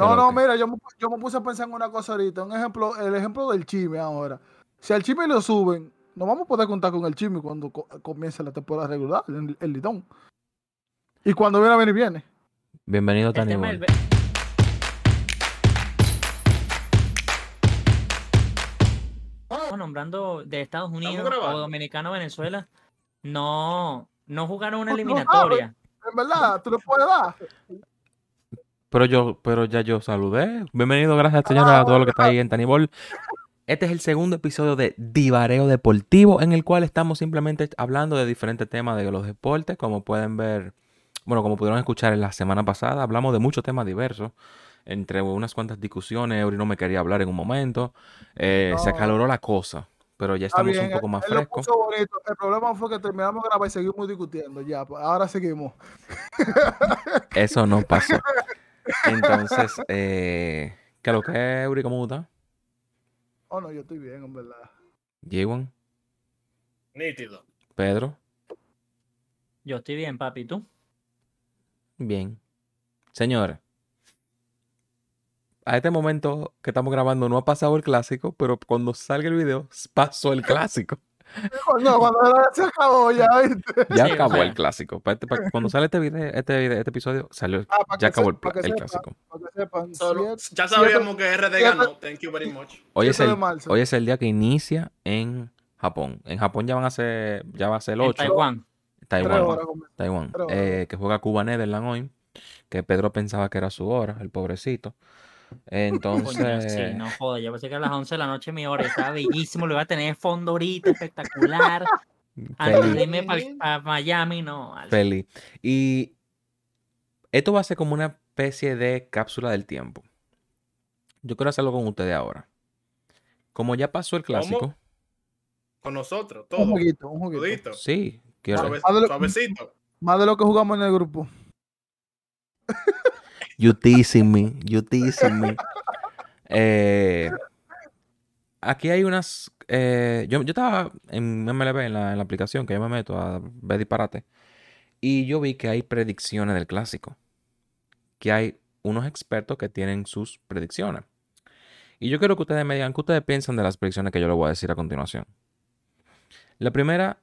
No, no, mira, yo me, yo me puse a pensar en una cosa ahorita. Un ejemplo, el ejemplo del chisme ahora. Si al chisme lo suben, no vamos a poder contar con el chisme cuando comience la temporada regular, el, el lidón. Y cuando viene a venir, viene. Bienvenido, Tani. nombrando de Estados Unidos o Dominicano Venezuela, no, no jugaron una eliminatoria. en verdad, tú le puedes dar. Pero yo, pero ya yo saludé. Bienvenido, gracias señora a todo lo que está ahí en Tanibol. Este es el segundo episodio de Divareo Deportivo, en el cual estamos simplemente hablando de diferentes temas de los deportes. Como pueden ver, bueno, como pudieron escuchar en la semana pasada, hablamos de muchos temas diversos entre unas cuantas discusiones, Eury no me quería hablar en un momento, eh, se acaloró la cosa, pero ya estamos un poco más frescos. El problema fue que terminamos de grabar y seguimos discutiendo, ya, pues, ahora seguimos. Eso no pasó. Entonces, eh, ¿qué lo que es, Eury? ¿Cómo está? Oh, no, yo estoy bien, en verdad. Yewan. Nítido. Pedro. Yo estoy bien, papi, ¿tú? Bien. Señores, a este momento que estamos grabando no ha pasado el clásico, pero cuando salga el video, pasó el clásico. No, cuando se acabó ya, Ya acabó el clásico. Este, cuando sale este video, este, este episodio, salió, ah, ya acabó el, clásico. ya sabíamos que RD ganó. Thank you very much. Hoy es, el, hoy es el día que inicia en Japón. En Japón ya van a ser, ya va a ser el 8. Taiwán. Taiwán. Taiwán. Eh, que juega Cuba Netherlands hoy. Que Pedro pensaba que era su hora, el pobrecito. Entonces. sí, no joder, yo pensé que a las 11 de la noche mi hora estaba bellísimo, lo iba a tener fondo ahorita, espectacular. Antes de irme para Miami, no. Feliz. Y esto va a ser como una especie de cápsula del tiempo. Yo quiero hacerlo con ustedes ahora. Como ya pasó el clásico. Con nosotros, todo. Un juguito, un juguito. Sí, quiero. Suavecito. Más de lo que jugamos en el grupo. You teasing me, you teasing me. Eh, aquí hay unas. Eh, yo, yo, estaba en MLB, en la, en la, aplicación que yo me meto a ver disparate. Y yo vi que hay predicciones del clásico. Que hay unos expertos que tienen sus predicciones. Y yo quiero que ustedes me digan qué ustedes piensan de las predicciones que yo les voy a decir a continuación. La primera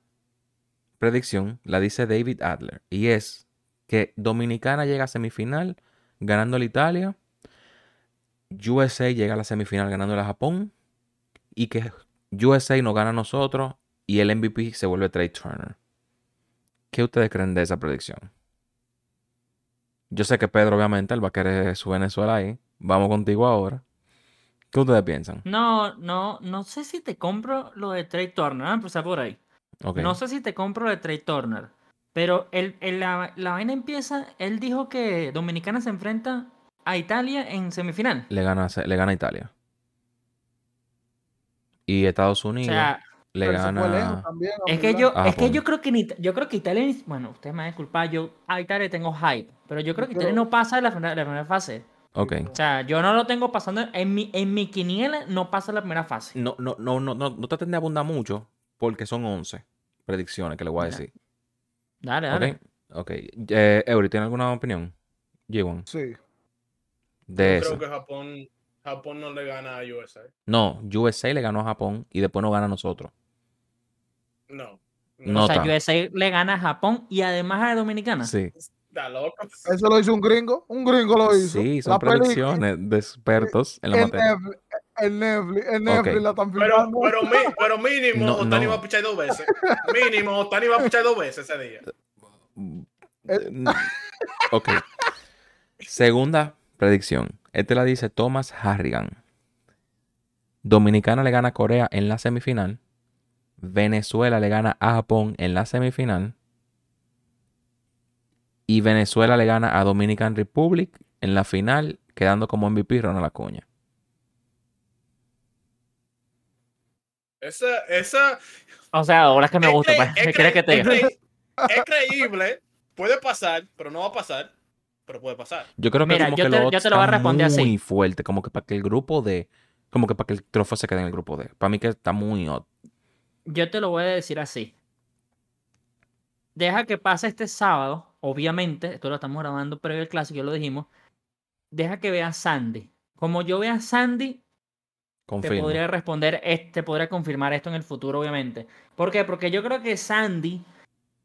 predicción la dice David Adler. Y es que Dominicana llega a semifinal ganando la Italia. USA llega a la semifinal ganando a Japón. Y que USA nos gana a nosotros y el MVP se vuelve Trey Turner. ¿Qué ustedes creen de esa predicción? Yo sé que Pedro, obviamente, él va a querer su Venezuela ahí. Vamos contigo ahora. ¿Qué ustedes piensan? No, no, no sé si te compro lo de Trey Turner. empezar por ahí. No sé si te compro lo de Trey Turner. Pero el, la, la, vaina empieza, él dijo que Dominicana se enfrenta a Italia en semifinal. Le gana, le gana a Italia. Y Estados Unidos le gana. es que yo, es que yo creo que yo creo que Italia, bueno, ustedes me van a disculpar, yo a Italia tengo hype, pero yo creo que Italia no pasa la primera, la primera fase. Ok. O sea, yo no lo tengo pasando en mi, en mi quiniela, no pasa la primera fase. No, no, no, no, no, no traten de abundar mucho, porque son 11 predicciones que le voy a decir. Dale, dale. Ok. Eh, Eury, ¿tiene alguna opinión? Llevan. Sí. De Yo creo que Japón, Japón no le gana a USA. No, USA le ganó a Japón y después no gana a nosotros. No. no o sea, USA le gana a Japón y además a Dominicana. Sí. Está loco. Eso lo hizo un gringo. Un gringo lo hizo. Sí, son predicciones de expertos en la materia el Netflix, el Netflix la están pero, pero, pero, mínimo, no, Otani va a pichar dos veces. Mínimo, Otani va a pichar dos veces ese día. Eh, ok. Segunda predicción. Este la dice Thomas Harrigan. Dominicana le gana a Corea en la semifinal. Venezuela le gana a Japón en la semifinal. Y Venezuela le gana a Dominican Republic en la final, quedando como MVP Ronald Acuña. Esa, esa. O sea, ahora es que me gusta. Pues, es, que te... es, creíble, puede pasar, pero no va a pasar. Pero puede pasar. Yo creo que Mira, como yo que te, lo yo te lo voy a responder muy así. fuerte, como que para que el grupo de. Como que para que el trofeo se quede en el grupo de. Para mí que está muy hot. Yo te lo voy a decir así. Deja que pase este sábado, obviamente, esto lo estamos grabando previo al clásico, ya lo dijimos. deja que vea Sandy. Como yo vea Sandy, te podría responder, te podría confirmar esto en el futuro, obviamente. ¿Por qué? Porque yo creo que Sandy,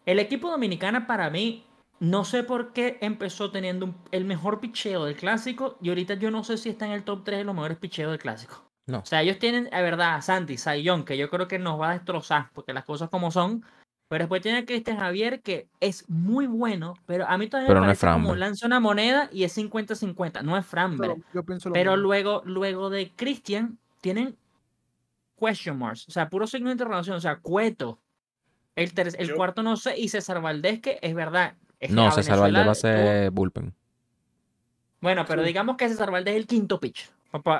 el equipo dominicana para mí, no sé por qué empezó teniendo el mejor picheo del clásico y ahorita yo no sé si está en el top 3 de los mejores picheos del clásico. No. O sea, ellos tienen, de verdad, a Sandy, Sayón, que yo creo que nos va a destrozar, porque las cosas como son. Pero después tiene a Cristian Javier, que es muy bueno, pero a mí todavía me parece como lanza una moneda y es 50-50. No es Framber. Pero, luego, luego de Cristian, tienen question marks. O sea, puro signo de interrogación. O sea, Cueto. El, el cuarto no sé. Y César Valdés, que es verdad. no, César Valdés va a ser bullpen. Bueno, pero digamos que César Valdés es el quinto pitch.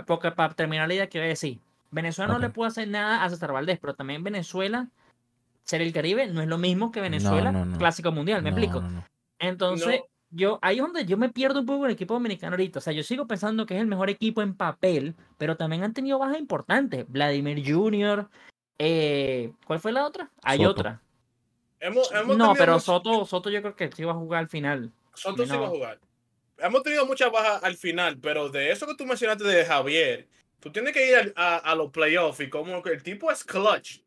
Porque para terminar la idea, quiero decir, Venezuela no le puede hacer nada a César Valdés, pero también Venezuela, ser el Caribe, no es lo mismo que Venezuela, clásico mundial, ¿me explico? Entonces, yo, ahí es donde yo me pierdo un poco el equipo dominicano ahorita. O sea, yo sigo pensando que es el mejor equipo en papel, pero también han tenido bajas importantes. Vladimir Jr., eh, ¿cuál fue la otra? Hay otra. no, pero Soto, Soto yo creo que sí va a jugar al final. Soto sí va a jugar hemos tenido muchas bajas al final, pero de eso que tú mencionaste de Javier, tú tienes que ir a, los playoffs y como que el tipo es clutch.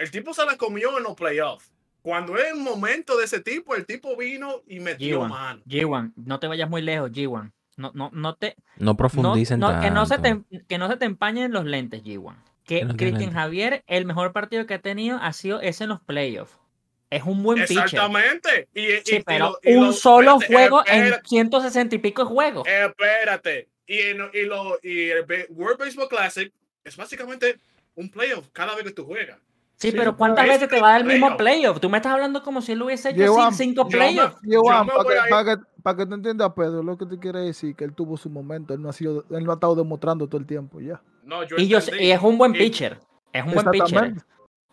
El tipo se la comió en los playoffs. Cuando es el momento de ese tipo, el tipo vino y metió mano. G1, no te vayas muy lejos, G1. No, no, no te. No profundicen no, Que no, se te, que no se te empañen los lentes, G1. Que Cristian Javier, el mejor partido que ha tenido ha sido ese en los playoffs. Es un buen pitcher. Exactamente. Y, sí, pero un solo juego en 160 y pico juegos. Espérate. Y, y, lo, y el World Baseball Classic es básicamente un playoff cada vez que tú juegas. Sí, pero ¿cuántas veces te va a dar el mismo playoff? Tú me estás hablando como si él hubiese hecho cinco playoffs. para que, para que te entiendas, Pedro, lo que te quiere decir que él tuvo su momento, él no ha sido, él no ha estado demostrando todo el tiempo ya. No, yo y, yo, y es un buen pitcher. Es un buen pitcher.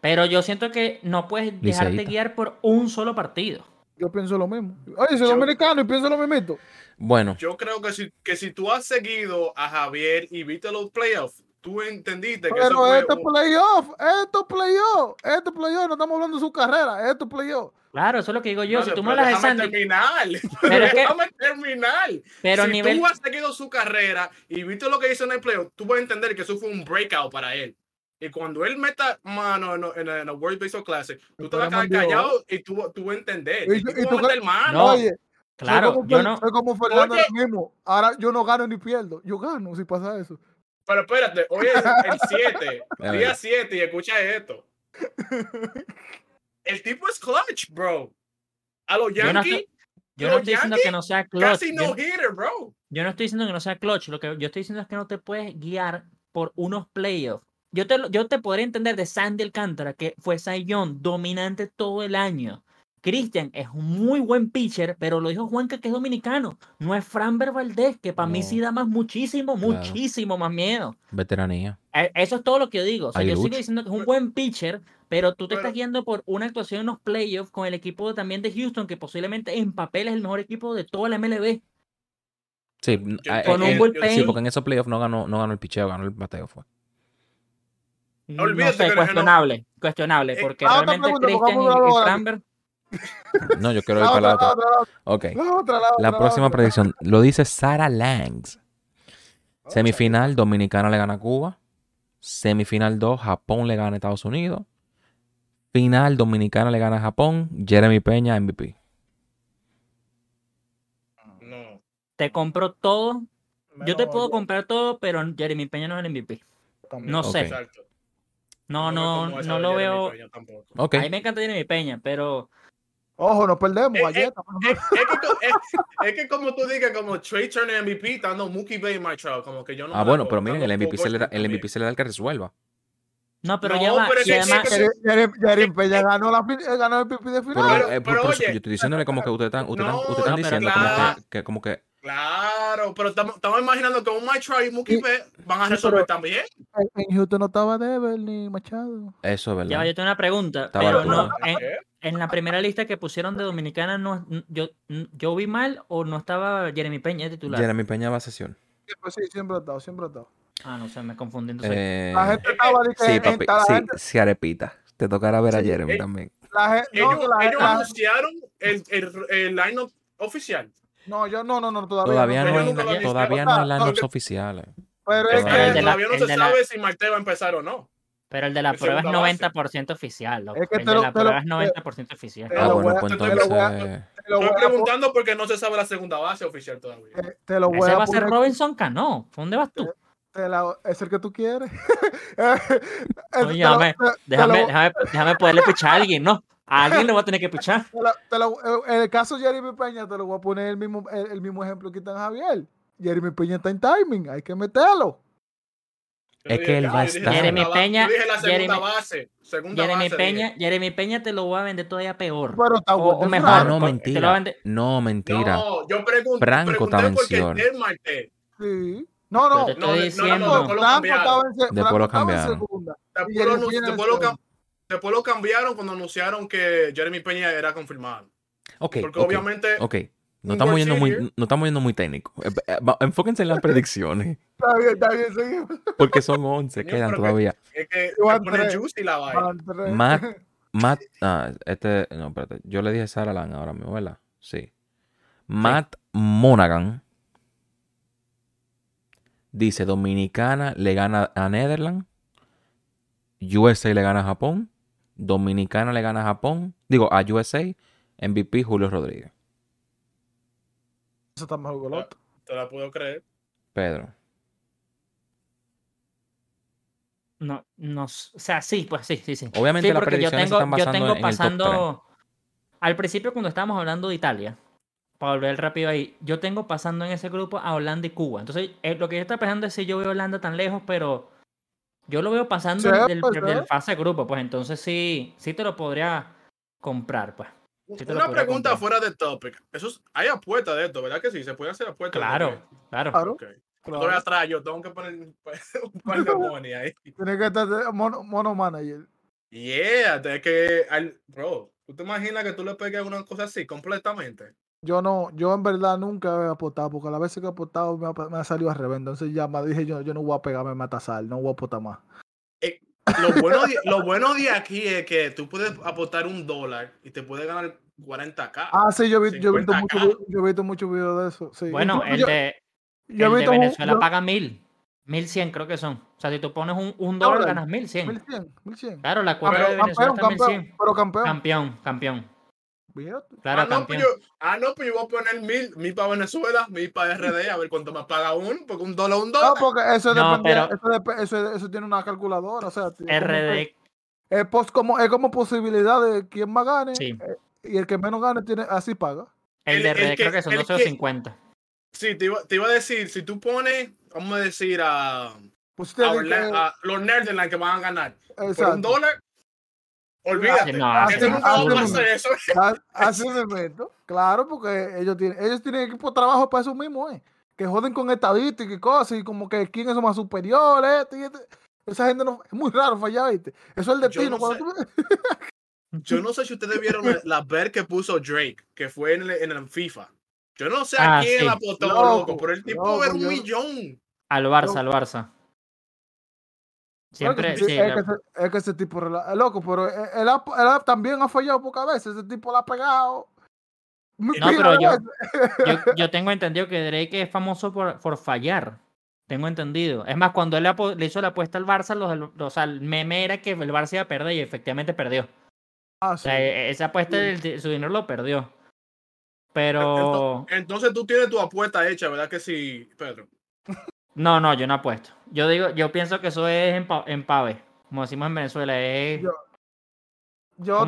Pero yo siento que no puedes dejarte guiar por un solo partido. Yo pienso lo mismo. Oye, soy dominicano y pienso lo mismo. Bueno. Yo creo que si, que si tú has seguido a Javier y viste los playoffs, tú entendiste que Pero eso fue esto es playoff, esto es playoff, esto es playoff, no estamos hablando de su carrera, esto es playoff. Claro, eso es lo que digo yo. si tú me las de Sandy. Terminar. Pero es que, déjame terminar. Pero si tú has seguido su carrera y viste lo que hizo en el playoff, tú puedes entender que eso fue un breakout para él. Y cuando él meta mano en, el World Baseball Classic, tú te vas a quedar callado y tú, tú vas a entender. Y, tú, vas a meter mano. Oye, claro, como, yo no. Soy como Fernando mismo. Ahora yo no gano ni pierdo. Yo gano si pasa eso. Pero espérate, hoy es el 7, día 7, y escucha esto. El tipo es clutch, bro. A los Yankees. Yo no estoy, diciendo que no sea clutch. Casi no hitter, bro. Yo no estoy diciendo que no sea clutch. Lo que yo estoy diciendo es que no te puedes guiar por unos playoffs yo te, yo te podría entender de Sandy Alcántara, que fue Young, dominante todo el año. Cristian es un muy buen pitcher, pero lo dijo Juanca que es dominicano. No es Fran Valdez, que para mí sí da más muchísimo, muchísimo más miedo. Veteranía. E, eso es todo lo que yo digo. O sea, yo sigo diciendo que es un buen pitcher, pero tú te estás guiando por una actuación en los playoffs con el equipo también de Houston, que posiblemente en papel es el mejor equipo de toda la MLB. Sí, con un sí porque en esos playoffs no ganó, no ganó el picheo, ganó el bateo. Fue. No, sé, cuestionable, cuestionable, eh, porque realmente Christian y, Framberg... No, yo quiero ir para la otra. Ok. La próxima predicción lo dice Sara Langs. Semifinal, Dominicana le gana a Cuba. Semifinal 2, Japón le gana a Estados Unidos. Final, Dominicana le gana a Japón. Jeremy Peña, MVP. No. Te compro todo. Yo te puedo comprar todo, pero Jeremy Peña no es el MVP. No sé. Exacto. No, no, no, lo veo. Okay. A mí me encanta mi Peña, pero. Ojo, nos perdemos. Es, es, es, que, como tú digas, como Trey Turner MVP, dando Mookie Bay my trial, como que yo no. Ah, bueno, pero miren, el MVP, se le da, el MVP se le da al que resuelva. No, pero ya va. y además, Jeremy Peña ganó, la, ganó el MVP de final. Pero, pero, oye, yo estoy diciéndole como que ustedes están, usted usted están diciendo como, que, como que Claro, pero estamos imaginando que un Mike Trout y Mookie van a resolver también. En Houston no estaba Devil ni Machado. Eso es verdad. Ya, yo tengo una pregunta. pero no, en, la primera lista que pusieron de Dominicana, no, yo, yo vi mal o no estaba Jeremy Peña titular. Jeremy Peña va a sesión. Sí, siempre ha estado, siempre ha estado. Ah, no sé, me confundí. Eh, la gente estaba sí, papi, sí, sí, arepita. Te tocará ver a Jeremy también. ellos, anunciaron el, el, el line oficial No, yo no, no, no, todavía, todavía no. hay, todavía no hay las oficiales. Pero es que todavía no se sabe si Marte va a empezar o no. Pero el de la prueba es 90% oficial. Loco. Es que el de la prueba es 90% oficial. Ah, bueno, pues entonces. Estoy preguntando porque no se sabe la segunda base oficial todavía. Te, lo voy Ese va a ser Robinson Cano. ¿Dónde vas tú? es el que tú quieres. Oye, déjame, déjame, déjame, poderle pichar a alguien, ¿no? A alguien le voy a tener que pichar. en el caso de Jeremy Peña, te lo voy a poner el mismo, el, mismo ejemplo que está en Javier. Jeremy Peña está en timing, hay que meterlo. Es que él va a estar. Jeremy Peña. Jeremy, base, Jeremy Peña, Jeremy Peña te lo voy a vender todavía peor. Pero está o, mejor. Ah, no, mentira. No, mentira. No, yo pregunto. Franco está mención. Sí. No, no, no, no, no, Después lo cambiaron. Después lo cambiaron cuando anunciaron que Jeremy Peña era confirmado. Ok. Porque obviamente. Ok. No estamos, yendo muy, no estamos yendo muy técnico. Eh, eh, enfóquense en las predicciones. Está bien, está bien, seguimos. Porque son 11, quedan todavía. Es que pone juicy la vaina. Matt, Matt, ah, este, no, espérate. Yo le dije Sarah Lang ahora mismo, ¿verdad? Sí. Matt Monaghan dice: Dominicana le gana a Netherlands. USA le gana a Japón. Dominicana le gana a Japón. Digo, a USA. MVP Julio Rodríguez. Eso está mejor que Te la puedo creer. Pedro. No, no, o sea, sí, pues sí, sí, sí. Obviamente las predicciones yo tengo, están yo tengo pasando, al principio cuando estábamos hablando de Italia, para volver rápido ahí, yo tengo pasando en ese grupo a Holanda y Cuba. Entonces, eh, lo que yo estoy pensando es si yo veo a Holanda tan lejos, pero yo lo veo pasando del, del, fase de grupo, pues entonces sí, sí te lo podría comprar, pues. Una pregunta fuera de topic. Eso hay apuestas de esto, ¿verdad que sí? Se puede hacer apuestas. Claro, claro. claro. Okay. Claro. atrás, yo tengo que poner un par de money ahí. Tiene que estar mono, mono manager. Yeah, es que, bro, ¿tú te imaginas que tú le pegues una cosa así completamente? Yo no, yo en verdad nunca he apostado, porque a la veces que he apostado me ha, me ha salido a revés. Entonces ya me dije yo, yo no voy a pegarme matasal, no voy a apostar más. Eh, lo, bueno de, lo bueno de aquí es que tú puedes apostar un dólar y te puedes ganar 40k. Ah, sí, yo, vi, yo, he visto mucho, yo he visto muchos videos de eso. Sí. Bueno, el de, yo, el de Venezuela paga mil. 1100 creo que son. O sea, si tú pones un, un dólar, ganas 1100. 1100, 1100. Claro, la cuota de Venezuela campeón, está 1100. Pero campeón. Campeón, campeón. Claro, ah, no, pues yo, ah, no, pues yo voy a poner mil, mil para Venezuela, mil para RD, a ver cuánto me paga uno, porque un dólar un dólar. No, porque eso, no, depende, pero... eso, eso, eso, tiene una calculadora, o sea. RD. Es, post, como, es como posibilidad de quién más gane. Sí. Eh, y el que menos gane, tiene, así paga. El, de RD creo que son 12.50. Sí, te iba, te iba, a decir, si tú pones, vamos a decir, a, pues a, a los nerds en la que van a ganar por un dólar, olvídate. No, hace, un evento, claro, porque ellos tienen, ellos tienen equipo de trabajo para eso mismo, ¿eh? que joden con estadísticas y cosas, y como que quién es más superior, este, este. Esa gente no, es muy raro fallar, ¿viste? Eso es el destino. Yo no, sé, yo no sé si ustedes vieron la, ver que puso Drake, que fue en el, en el FIFA. Yo no sé a ah, quién la apostó, loco, pero el tipo era un millón. Al Barça, al Barça. Siempre, es, que, es, que ese, tipo es loco, pero él, también ha fallado pocas veces. Ese tipo lo ha pegado. No, pero yo, yo, tengo entendido que Drake es famoso por, por fallar. Tengo entendido. Es más, cuando él le, hizo la apuesta al Barça, los, o sea, el meme era que el Barça iba a perder y efectivamente perdió. Ah, sí. o sea, e, esa apuesta, su dinero lo perdió. Pero. Entonces, tú tienes tu apuesta hecha, ¿verdad que sí, Pedro? No, no, yo no apuesto. Yo digo, yo pienso que eso es en, pave, como decimos en Venezuela, es. Yo, yo,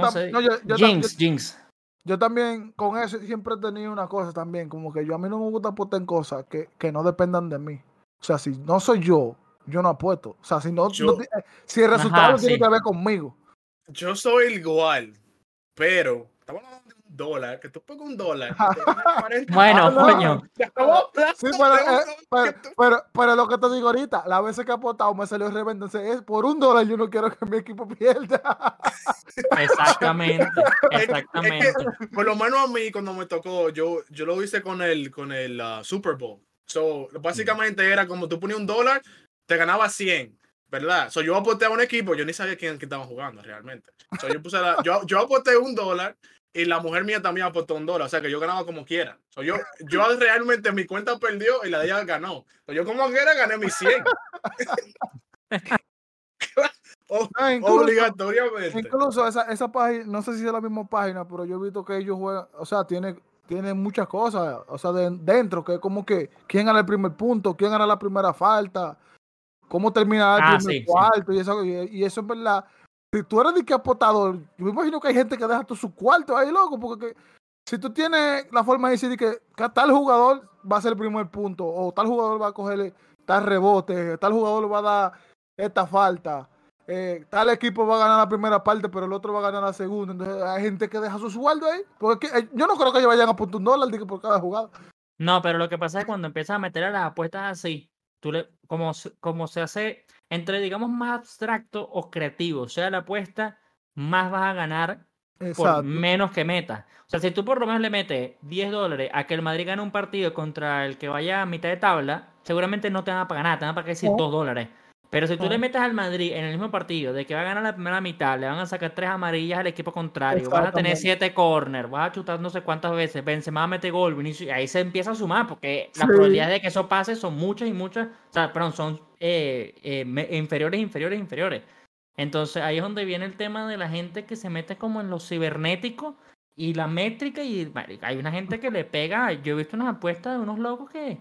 yo, jinx, jinx. Yo también con eso siempre he tenido una cosa también, como que yo a mí no me gusta apostar en cosas que, que no dependan de mí. O sea, si no soy yo, yo no apuesto. O sea, si no, si el resultado tiene que ver conmigo. Yo soy igual, pero estamos hablando dólar, que tú pongas un dólar. bueno, coño. Sí, pero, eh, pero, pero, lo que te digo ahorita, la veces que he apostado me salió reventa, entonces es por un dólar yo no quiero que mi equipo pierda. Exactamente, exactamente. por lo menos a mí cuando me tocó, yo, yo lo hice con el, con el uh, Super Bowl. So, básicamente era como tú ponías un dólar, te ganaba 100. ¿verdad? So, yo aposté a un equipo, yo ni sabía quién, quién estaba jugando realmente. So, yo, puse la, yo, yo aposté un dólar y la mujer mía también apostó un dólar, o sea que yo ganaba como quiera. yo, yo realmente mi cuenta perdió y la de ella ganó. yo como quiera gané mis 100. obligatoriamente. Incluso esa, esa página, no sé si es la misma página, pero yo he visto que ellos juegan, o sea, tiene, tiene muchas cosas, o sea, de, dentro, que es como que quién gana el primer punto, quién gana la primera falta, cómo termina el ah, primer cuarto, y eso, y, eso es verdad. Si tú eres de que apostador, yo me imagino que hay gente que deja todo su cuarto ahí, loco, porque si tú tienes la forma de decir que, tal jugador va a ser el primer punto, o tal jugador va a cogerle tal rebote, tal jugador va a dar esta falta, eh, tal equipo va a ganar la primera parte, pero el otro va a ganar la segunda. Entonces hay gente que deja su sueldo ahí. Porque eh, yo no creo que ellos vayan a apuntar un dólar por cada jugada. No, pero lo que pasa es que cuando empiezas a meter a las apuestas así, tú le, como, como se hace entre, digamos, más abstracto o creativo, o sea, la apuesta, más vas a ganar por menos que metas. O sea, si tú por lo menos le metes 10 dólares a que el Madrid gane un partido contra el que vaya a mitad de tabla, seguramente no te van a pagar nada, te van a pagar decir 2 dólares. Pero si tú le metes al Madrid en el mismo partido de que va a ganar la primera mitad, le van a sacar tres amarillas al equipo contrario, vas a tener siete corners, vas a chutar no sé cuántas veces, Benzema mete gol, Vinicius, y ahí se empieza a sumar, porque las probabilidades de que eso pase son muchas y muchas, o sea, perdón, son eh, eh, inferiores, inferiores, inferiores. Entonces ahí es donde viene el tema de la gente que se mete como en lo cibernético y la métrica, y hay una gente que le pega, yo he visto unas apuestas de unos locos que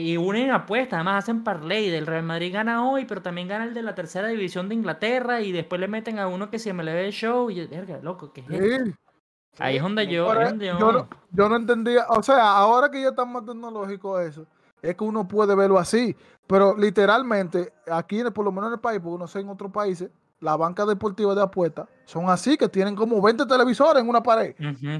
y unen apuestas, además hacen parlay. Del Real Madrid gana hoy, pero también gana el de la tercera división de Inglaterra. Y después le meten a uno que se me le ve el show. Y verga, loco, ¿qué es Ahí es donde yo. yo, no, entendía. O sea, ahora que ya está más tecnológico eso, es que uno puede verlo así. Pero literalmente, aquí, por lo menos en el país, porque no sé en otros países, la banca deportiva de apuestas son así, que tienen como 20 televisores en una pared.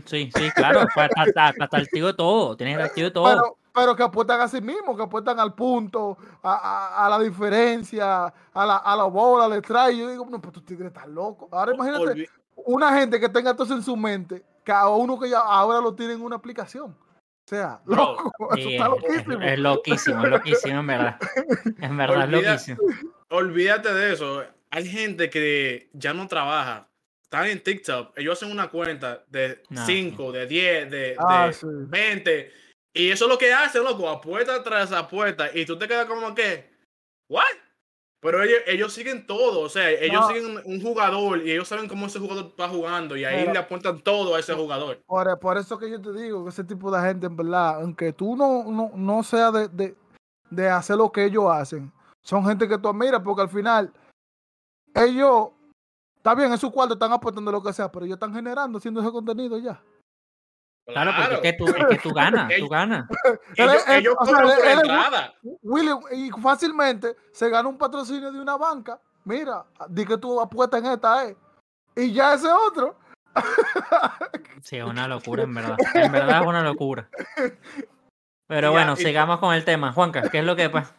sí, sí, claro. Hasta, hasta, activo de todo. Tienes activo de todo pero que apuestan a sí mismos, que apuestan al punto, a, la diferencia, a la, a la bola, al strike. Yo digo, no, pues tú tigre estás loco. Ahora imagínate una gente que tenga todo eso en su mente, que a uno que ya ahora lo tiene en una aplicación. O sea, loco, eso está loquísimo. Es, loquísimo, es loquísimo, en verdad. En verdad, es loquísimo. Olvídate de eso. Hay gente que ya no trabaja. Están en TikTok. Ellos hacen una cuenta de 5, de 10, de, 20 ah, y eso es lo que hace, loco, apuesta tras apuesta. Y tú te quedas como que, ¿what? Pero ellos, ellos siguen todo, o sea, ellos siguen un jugador y ellos saben cómo ese jugador está jugando y ahí le apuntan todo a ese jugador. Por, por, eso que yo te digo que ese tipo de gente, en verdad, aunque tú no, no, no seas de, de, de hacer lo que ellos hacen, son gente que tú admiras porque al final ellos, está bien, en su cuarto están apuntando lo que sea, pero ellos están generando, haciendo ese contenido ya. Claro, porque es que tú, es que tú ganas, tú ganas. Ellos, entrada. William, y fácilmente se gana un patrocinio de una banca. Mira, di que tú apuestas en esta, eh. Y ya ese otro. Sí, es una locura, en verdad. En verdad es una locura. Pero bueno, sigamos con el tema. Juanca, ¿qué es lo que pues?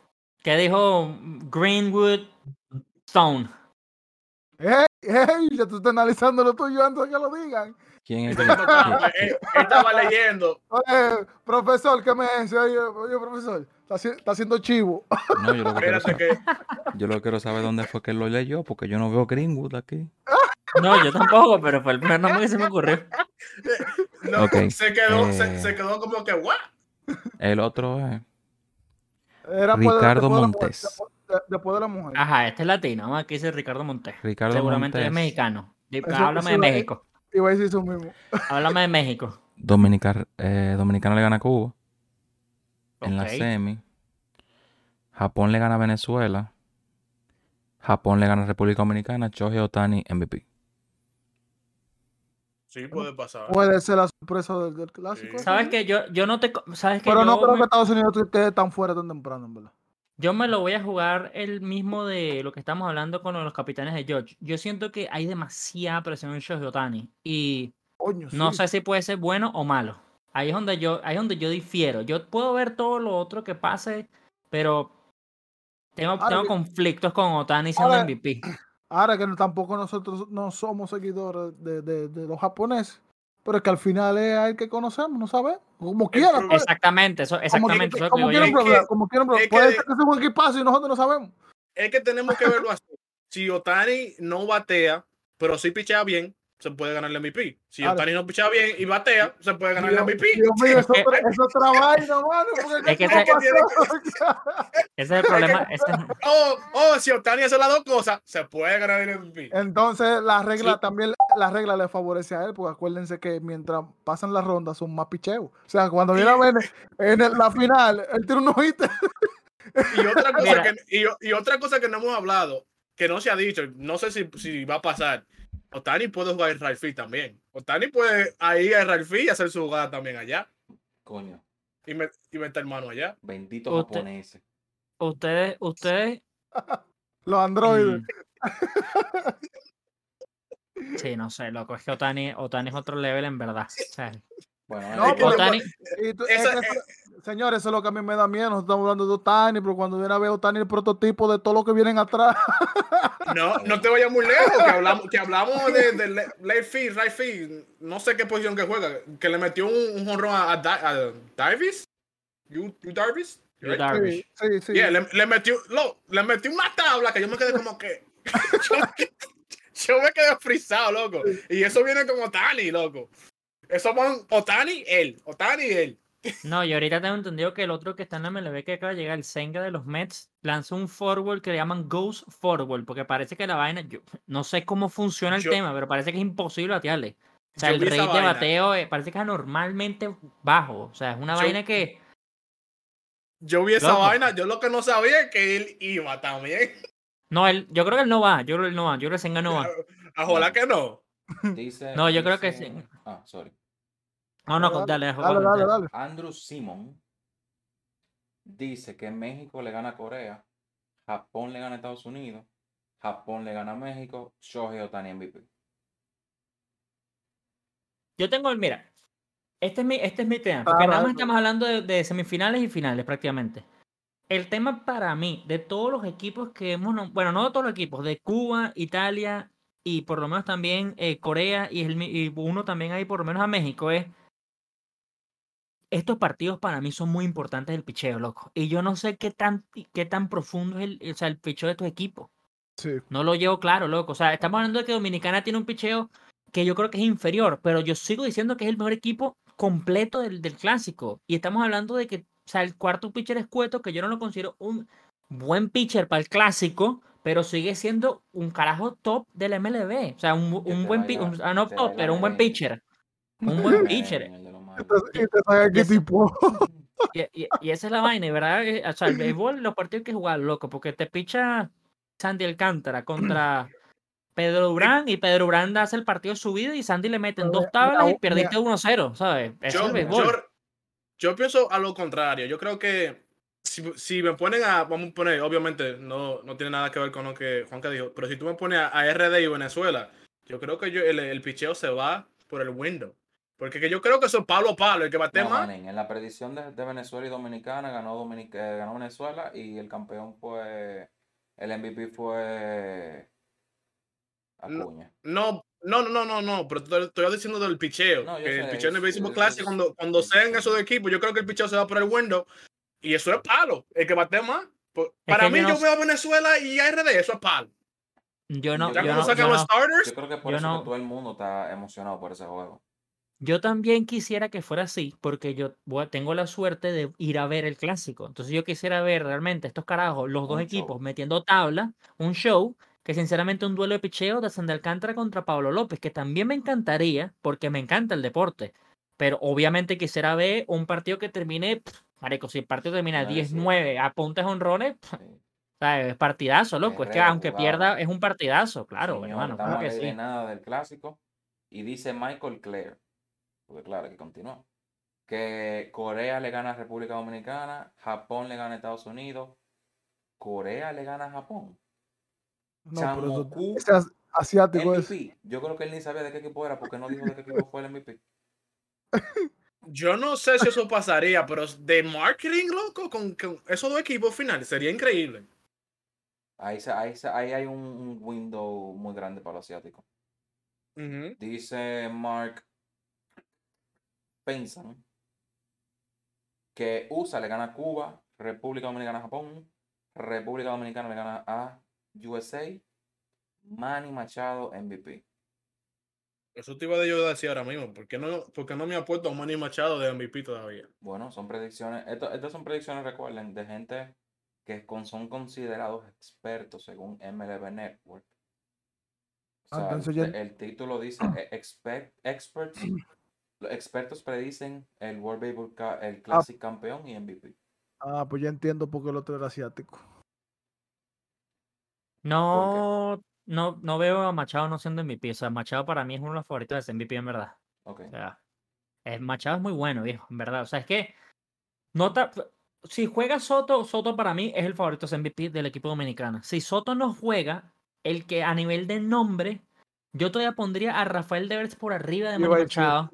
¿Qué dijo Greenwood Stone? Hey, hey, ya tú estás analizando lo tuyo antes de que lo digan. ¿Quién es? Estaba leyendo. Oye, profesor, ¿qué me dice? Oye, oye profesor, está, haciendo chivo. No, yo lo, que quiero saber, yo lo quiero saber dónde fue que lo leyó, porque yo no veo Greenwood aquí. No, yo tampoco, pero fue el primer nombre que se me ocurrió. No, se, quedó, se, se, quedó como que, ¿what? El otro es. Ricardo Montes. Después de la mujer. Ajá, este es latino. Aquí dice Ricardo Montes. Ricardo Seguramente es mexicano. Háblame de México. Iba a decir eso mismo. Háblame de México. Dominica, eh, Dominicana le gana a Cuba. En la semi. Japón le gana a Venezuela. Japón le gana a República Dominicana. Shohei Otani MVP. Sí, puede pasar. Puede ser la sorpresa del, clásico. Sabes que yo, yo no te. ¿sabes que Pero no creo que Estados Unidos quede tan fuera tan temprano, en verdad. Yo me lo voy a jugar el mismo de lo que estamos hablando con los capitanes de George. Yo siento que hay demasiada presión en Shohei Otani y no sé si puede ser bueno o malo. Ahí es donde yo, ahí es donde yo difiero. Yo puedo ver todo lo otro que pase, pero tengo, tengo conflictos con Otani siendo MVP. Ahora que tampoco nosotros no somos seguidores de, de, de los japoneses, pero es que al final es el que conocemos, no sabemos. Como quieran. Pues. Exactamente, eso, exactamente. Como, como quieran, probar, como quieran, probar. Puede ser que sea un equipazo y nosotros no sabemos. Es que tenemos que verlo así. Si Otani no batea, pero sí pichea bien, se puede ganar el MVP. Si Otani no picha bien y batea, se puede ganar el MVP. Dios mío, eso, es otra vaina, mano. Es que ese, es el problema. Oh, oh, si Otani hace las dos cosas, se puede ganar el MVP. Entonces, la regla también, la regla le favorece a él, porque acuérdense que mientras pasan las rondas son más picheos. O sea, cuando viene a ver en la final, él tiene un ojito. Y otra, cosa que, y, otra cosa que no hemos hablado, que no se ha dicho, no sé si, si va a pasar, Otani puede jugar en Ralphie también. Otani puede ir a Ralphie y hacer su jugada también allá. Coño. Y, meter mano allá. Bendito japonés. Ustedes, ustedes. Los androides. Mm. Sí, no sé, loco. Es que Otani, Otani es otro level en verdad. bueno, no, Otani... Señores, eso es lo que a mí me da miedo. Nos estamos hablando de Otani, pero cuando viene a ver Otani el prototipo de todo lo que vienen atrás. No, no te vayas muy lejos, que hablamos, que hablamos de, de left field, right field, no sé qué posición que juega, que le metió un, honrón a, a, Davis. You, Darvis? Sí, sí. le, metió, le metió una tabla que yo me quedé como que. yo, me quedé frisado, loco. Y eso viene con Otani, loco. Eso van Otani, él. Otani, él. No, y ahorita tengo entendido que el otro que está en la MLB que acaba de llegar, el Senga de los Mets, lanzó un forward que le llaman Ghost Forward, porque parece que la vaina, yo no sé cómo funciona el tema, pero parece que es imposible batearle. O sea, el rey de bateo eh, parece que es anormalmente bajo. O sea, es una vaina que. Yo vi esa vaina, yo lo que no sabía es que él iba también. No, él, yo creo que él no va, yo creo que él no va, yo creo que Senga no va. Ojalá que no. no, yo creo que sí. Ah, sorry. No, no, dale, dale, Andrew Simon dice que México le gana a Corea, Japón le gana a Estados Unidos, Japón le gana a México, Shohei Otani MVP. Yo tengo, el, mira, este es mi, este es mi tema, porque nada más estamos hablando de, semifinales y finales prácticamente. El tema para mí, de todos los equipos que hemos, bueno, no de todos los equipos, de Cuba, Italia y por lo menos también eh, Corea y, el, y uno también ahí por lo menos a México, es estos partidos para mí son muy importantes del picheo, loco. Y yo no sé qué tan, qué tan profundo es el, o sea, el picheo de estos equipos. Sí. No lo llevo claro, loco. O sea, estamos hablando de que Dominicana tiene un picheo que yo creo que es inferior, pero yo sigo diciendo que es el mejor equipo completo del, del clásico. Y estamos hablando de que, o sea, el cuarto pitcher es Cueto, que yo no lo considero un buen pitcher para el clásico, pero sigue siendo un carajo top del MLB. O sea, un, un buen pitcher, ah, no top, pero un buen pitcher. Un buen pitcher. Y, esa es la vaina, ¿verdad? O sea, el béisbol, los partidos hay que jugar, loco, porque te picha Sandy Alcántara contra Pedro Durán y Pedro Durán hace el partido subido y Sandy le meten dos tablas y perdiste 1-0, ¿sabes? yo, Yo, pienso a lo contrario. Yo creo que si, me ponen a, vamos a poner, obviamente no, no tiene nada que ver con lo que Juanca dijo, pero si tú me pones a, RD y Venezuela, yo creo que yo, el, el picheo se va por el window. Porque yo creo que eso es palo palo, el que bate más. en la predicción de, Venezuela y Dominicana ganó, Dominica, eh, ganó Venezuela y el campeón fue. El MVP fue. Acuña. No, no, no, no, no, pero estoy, diciendo del picheo. el picheo en el béisbol clase, cuando, cuando sean esos equipos, yo creo que el picheo se va por el window y eso es palo, el que bate más. Para mí, yo, veo a Venezuela y ARD, eso es palo. Yo no. yo, no, yo, yo creo que por eso todo el mundo está emocionado por ese juego. Yo también quisiera que fuera así, porque yo tengo la suerte de ir a ver el clásico. Entonces yo quisiera ver realmente estos carajos, los dos equipos metiendo tabla, un show, que sinceramente un duelo de picheo de Sandy Alcántara contra Pablo López, que también me encantaría, porque me encanta el deporte. Pero obviamente quisiera ver un partido que termine, marico, si el partido termina 10-9 a puntas honrones, es partidazo, loco. Es que aunque pierda, es un partidazo, claro, hermano. Claro que sí. nada del clásico. Y dice Michael Clare porque claro, que continuó. Que Corea le gana a República Dominicana, Japón le gana a Estados Unidos, Corea le gana a Japón. No, pero asiático MVP. Yo creo que él ni sabía de qué equipo era porque no dijo de qué equipo fue el MVP. Yo no sé si eso pasaría, pero de marketing, loco, con, esos dos equipos finales sería increíble. Ahí, ahí, ahí hay un, window muy grande para los asiáticos. Dice Mark piensan que USA le gana a Cuba, República Dominicana a Japón, República Dominicana le gana a USA, Manny Machado MVP. Eso te iba a yo decir ahora mismo. ¿Por qué no, porque no me apuesto a Manny Machado de MVP todavía? Bueno, son predicciones. estas son predicciones, recuerden, de gente que son considerados expertos según MLB Network. Ah, el, título dice eh, experts, los expertos predicen el World Baseball el ah. Classic campeón y MVP. Ah, pues ya entiendo por qué el otro era asiático. No, no, no veo a Machado no siendo MVP. O sea, Machado para mí es uno de los favoritos de ese MVP en verdad. O sea, es, Machado es muy bueno, viejo, en verdad. O sea, es que nota, si juega Soto, Soto para mí es el favorito de MVP del equipo dominicano. Si Soto no juega, el que a nivel de nombre, yo todavía pondría a Rafael Devers por arriba de Machado.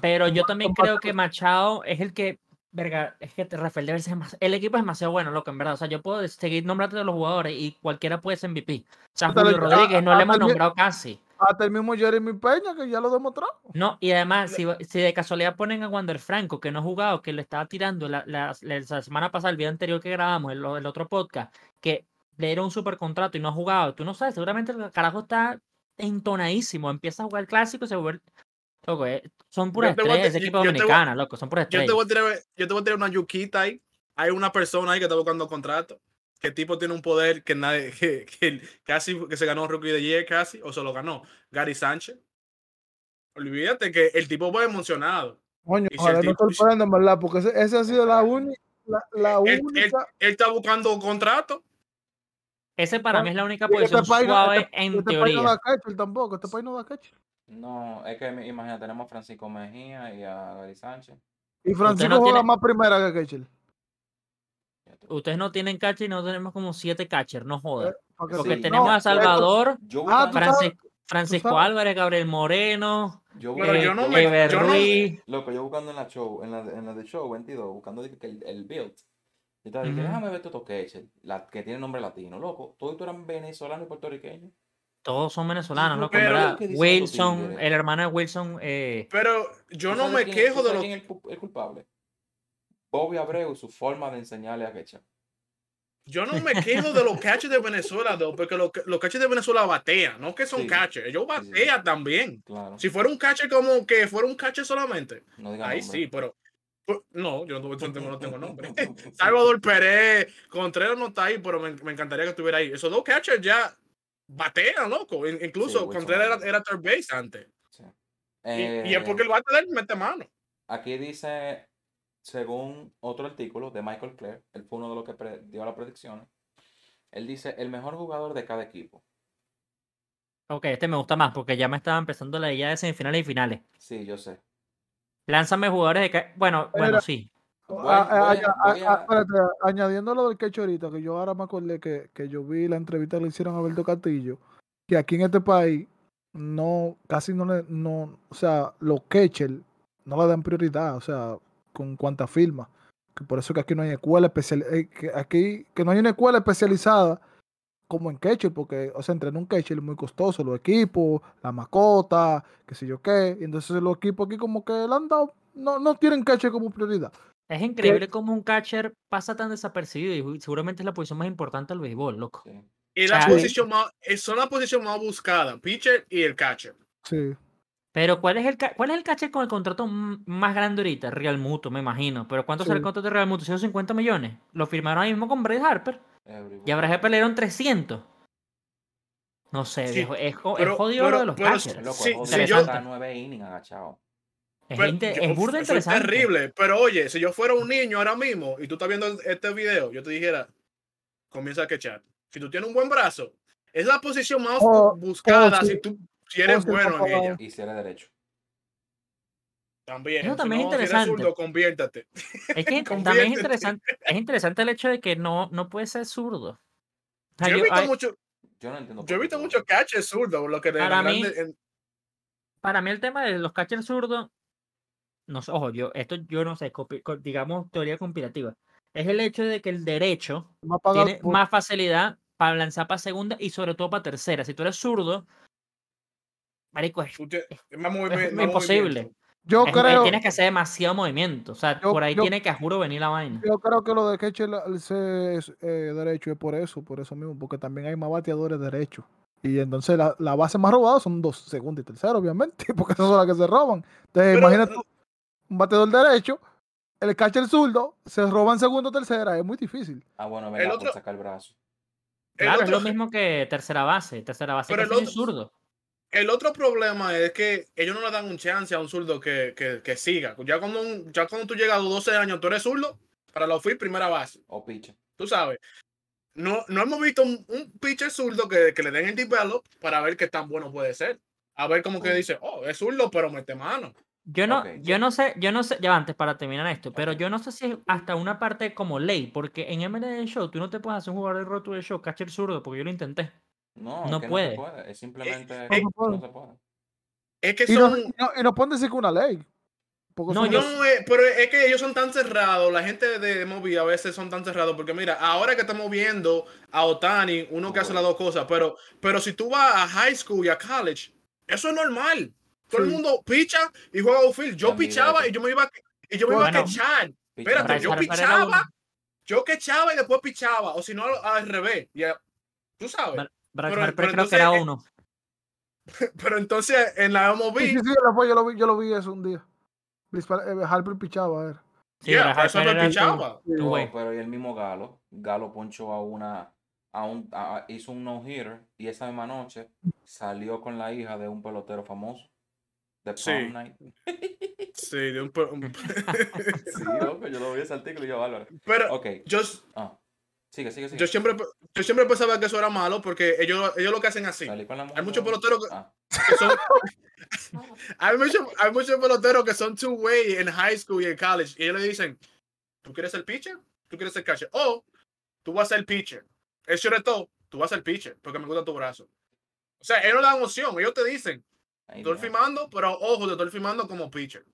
Pero yo también creo que Machado es el que Verga, es que Rafael Devers es más. El equipo es demasiado bueno, loco, en verdad. O sea, yo puedo seguir nombrando a los jugadores y cualquiera puede ser MVP. O sea, Julio Rodríguez no le hemos nombrado casi. Hasta el mismo Jeremy Peña, que ya lo demostró. No, y además, si, si de casualidad ponen a Wander Franco, que no ha jugado, que lo estaba tirando la, la, semana pasada, el video anterior que grabamos, el, el otro podcast, que le dieron un super contrato y no ha jugado, tú no sabes, seguramente el carajo está entonadísimo. Empieza a jugar el clásico y se vuelve Loco, eh, son puras estrellas, equipo dominicana, loco, son puras estrellas. Yo te, voy a tirar, yo te voy a tirar una yuquita ahí. Hay una persona ahí que está buscando contrato. Que tipo tiene un poder que nadie, que, casi que se ganó Rookie de Year casi, o se lo ganó. Gary Sánchez. Olvídate que el tipo fue emocionado. Coño, ojalá no sorprenda, ¿verdad? Porque esa ha sido la, única. La, única... Él, está buscando contrato. Ese para mí es la única este posición suave este, en este teoría. País no da catcher tampoco, este país no da catcher. No, es que imagina, tenemos a Francisco Mejía y a Gary Sánchez. Y Francisco juega más primera que Catcher. Ustedes no tienen catcher y no tenemos como siete catcher, no jodas. Eh, porque, tenemos a Salvador, ah, Francisco, Álvarez, Gabriel Moreno, yo, yo no me, yo no, Loco, yo buscando en la show, en la, en la de show 22, buscando el, el build. Estaba diciendo, déjame ver estos catcher, la que tiene nombre latino, loco. Todos eran venezolanos y puertorriqueños. Todos son venezolanos, ¿no? Pero, Wilson, el hermano de Wilson. Eh... Pero yo no me quejo de lo que. el culpable? Bobby Abreu, su forma de enseñarle a Kecha. Yo no me quejo de los catchers de Venezuela, porque los, los catchers de Venezuela batean, no que son catchers, ellos batean también. Si fuera un catcher como que fuera un catcher solamente, ahí sí, pero no, yo no, no tengo nombre. Salvador Pérez, Contreras no está ahí, pero me, me, encantaría que estuviera ahí. Esos dos catchers ya batea, loco. Incluso Contreras era, third base antes. y, es porque el bate de él mete mano. Aquí dice, según otro artículo de Michael Clare, él fue uno de los que dio las predicciones. Él dice, el mejor jugador de cada equipo. Ok, este me gusta más porque ya me estaba empezando la idea de semifinales y finales. Sí, yo sé. Lánzame jugadores de cada... Bueno, bueno, sí añadiendo lo del quecho ahorita, que yo ahora me acordé que, que yo vi la entrevista que le hicieron a Alberto Castillo, que aquí en este país no, casi no le, no, o sea, los catchers no le dan prioridad, o sea, con cuántas firmas. Que por eso que aquí no hay escuela especial, eh, que aquí, que no hay una escuela especializada como en catcher, porque, o sea, entrenar un catcher es muy costoso, los equipos, la mascota, qué sé yo qué, y entonces los equipos aquí como que le han dado, no, no tienen catcher como prioridad. Es increíble cómo un catcher pasa tan desapercibido y seguramente es la posición más importante del béisbol, loco. Y la posición más, son la posición más buscada, pitcher y el catcher. Sí. Pero ¿cuál es el cuál es el catcher con el contrato más grande ahorita? Real Muto, me imagino. Pero ¿cuánto sí. el contrato de Real Muto? 150 millones. Lo firmaron ahí mismo con Bryce Harper. Y Harper le dieron 300. No sé, es, es, jodido lo de los catchers. Sí, sí, yo, nueve innings agachado. Es, burda interesante. Es terrible, pero oye, si yo fuera un niño ahora mismo y tú estás viendo este video, yo te dijera, comienza a quechar. Si tú tienes un buen brazo, es la posición más oh, buscada oh, si tú si eres oh, bueno en ella. Y si eres derecho. También. Eso también es interesante. Si zurdo, conviértate. Es que también es interesante, es interesante el hecho de que no, no puede ser zurdo. yo, he visto mucho. Yo no entiendo. Yo he visto muchos catches zurdos, lo que para mí, para mí el tema de los catchers zurdos no, ojo, yo, esto yo no sé, digamos teoría conspirativa, es el hecho de que el derecho tiene más facilidad para lanzar para segunda y sobre todo para tercera. Si tú eres zurdo, marico, es, imposible. Yo creo. Tienes que hacer demasiado movimiento. O sea, por ahí tiene que, juro, venir la vaina. Yo creo que lo de Ketcher es eh, derecho es por eso, por eso mismo, porque también hay más bateadores derechos Y entonces la, la base más robada son dos, segunda y tercera, obviamente, porque esas son las que se roban. Entonces, imagínate un batedor derecho, el catcher zurdo, se roban segundo o tercera, es muy difícil. Ah, bueno, el otro, sacar el brazo. Claro, es lo mismo que tercera base. Tercera base pero el zurdo. El otro problema es que ellos no le dan un chance a un zurdo que, que, siga. Ya cuando, ya cuando tú llegas a los 12 años, tú eres zurdo para la OFI primera base. O pitcher. Tú sabes. No, no hemos visto un, pitcher zurdo que, que, le den el develop para ver qué tan bueno puede ser. A ver como que dice, oh, es zurdo, pero mete mano. Yo no, yo no sé, yo no sé, ya antes para terminar esto, pero yo no sé si es hasta una parte como ley, porque en MLB Show tú no te puedes hacer un jugador de roto de show, catcher zurdo, porque yo lo intenté. No, no, puede. Es simplemente es, no, se puede. Es que son... y, no, y no pueden decir que una ley. No, yo, pero es que ellos son tan cerrados, la gente de Moby a veces son tan cerrados, porque mira, ahora que estamos viendo a Otani, uno que hace las dos cosas, pero, pero si tú vas a high school y a college, eso es normal. Todo el mundo picha y juega outfield. Yo pichaba y yo me iba, y yo me iba a quechar. Espérate, yo pichaba, yo quechaba y después pichaba, o si no, al revés. Ya, tú sabes. Pero, creo que era uno. Pero entonces en la MOB. Sí, sí, sí, yo lo vi, yo lo vi eso un día. Eh, Harper pichaba, a ver. Sí, yeah, eso pichaba. pero y el mismo Galo. Galo ponchó a una. A un, hizo un no-hitter y esa misma noche salió con la hija de un pelotero famoso. De sí. Night. sí, de un. sí, yo lo vi ese artículo y yo, Álvaro. Pero, okay. yo. Ah. Sigue, sigue, sigue. Yo siempre, yo siempre pensaba que eso era malo porque ellos, ellos lo que hacen así. Hay muchos peloteros que, ah. son. hay, muchos, hay muchos peloteros que son two-way en high school y en college. Y ellos le dicen: ¿Tú quieres ser pitcher? ¿Tú quieres ser catcher? O tú vas a ser pitcher. Es cierto, tú vas a ser pitcher porque me gusta tu brazo. O sea, ellos no dan opción. Ellos te dicen: Estoy filmando, pero ojo, te estoy filmando como pitcher.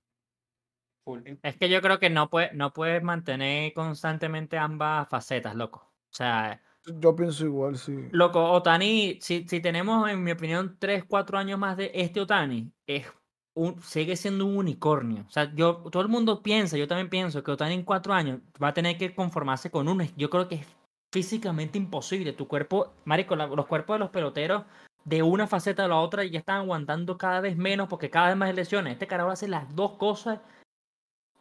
Es que yo creo que no, puede, no puedes mantener constantemente ambas facetas, loco. O sea. Yo pienso igual, sí. Loco, Otani, si, si tenemos, en mi opinión, 3, 4 años más de este Otani, es un, sigue siendo un unicornio. O sea, yo, todo el mundo piensa, yo también pienso que Otani en 4 años va a tener que conformarse con uno. Yo creo que es físicamente imposible. Tu cuerpo, Marico, los cuerpos de los peloteros de una faceta a la otra ya están aguantando cada vez menos porque cada vez más lesiones. Este carajo hace las dos cosas.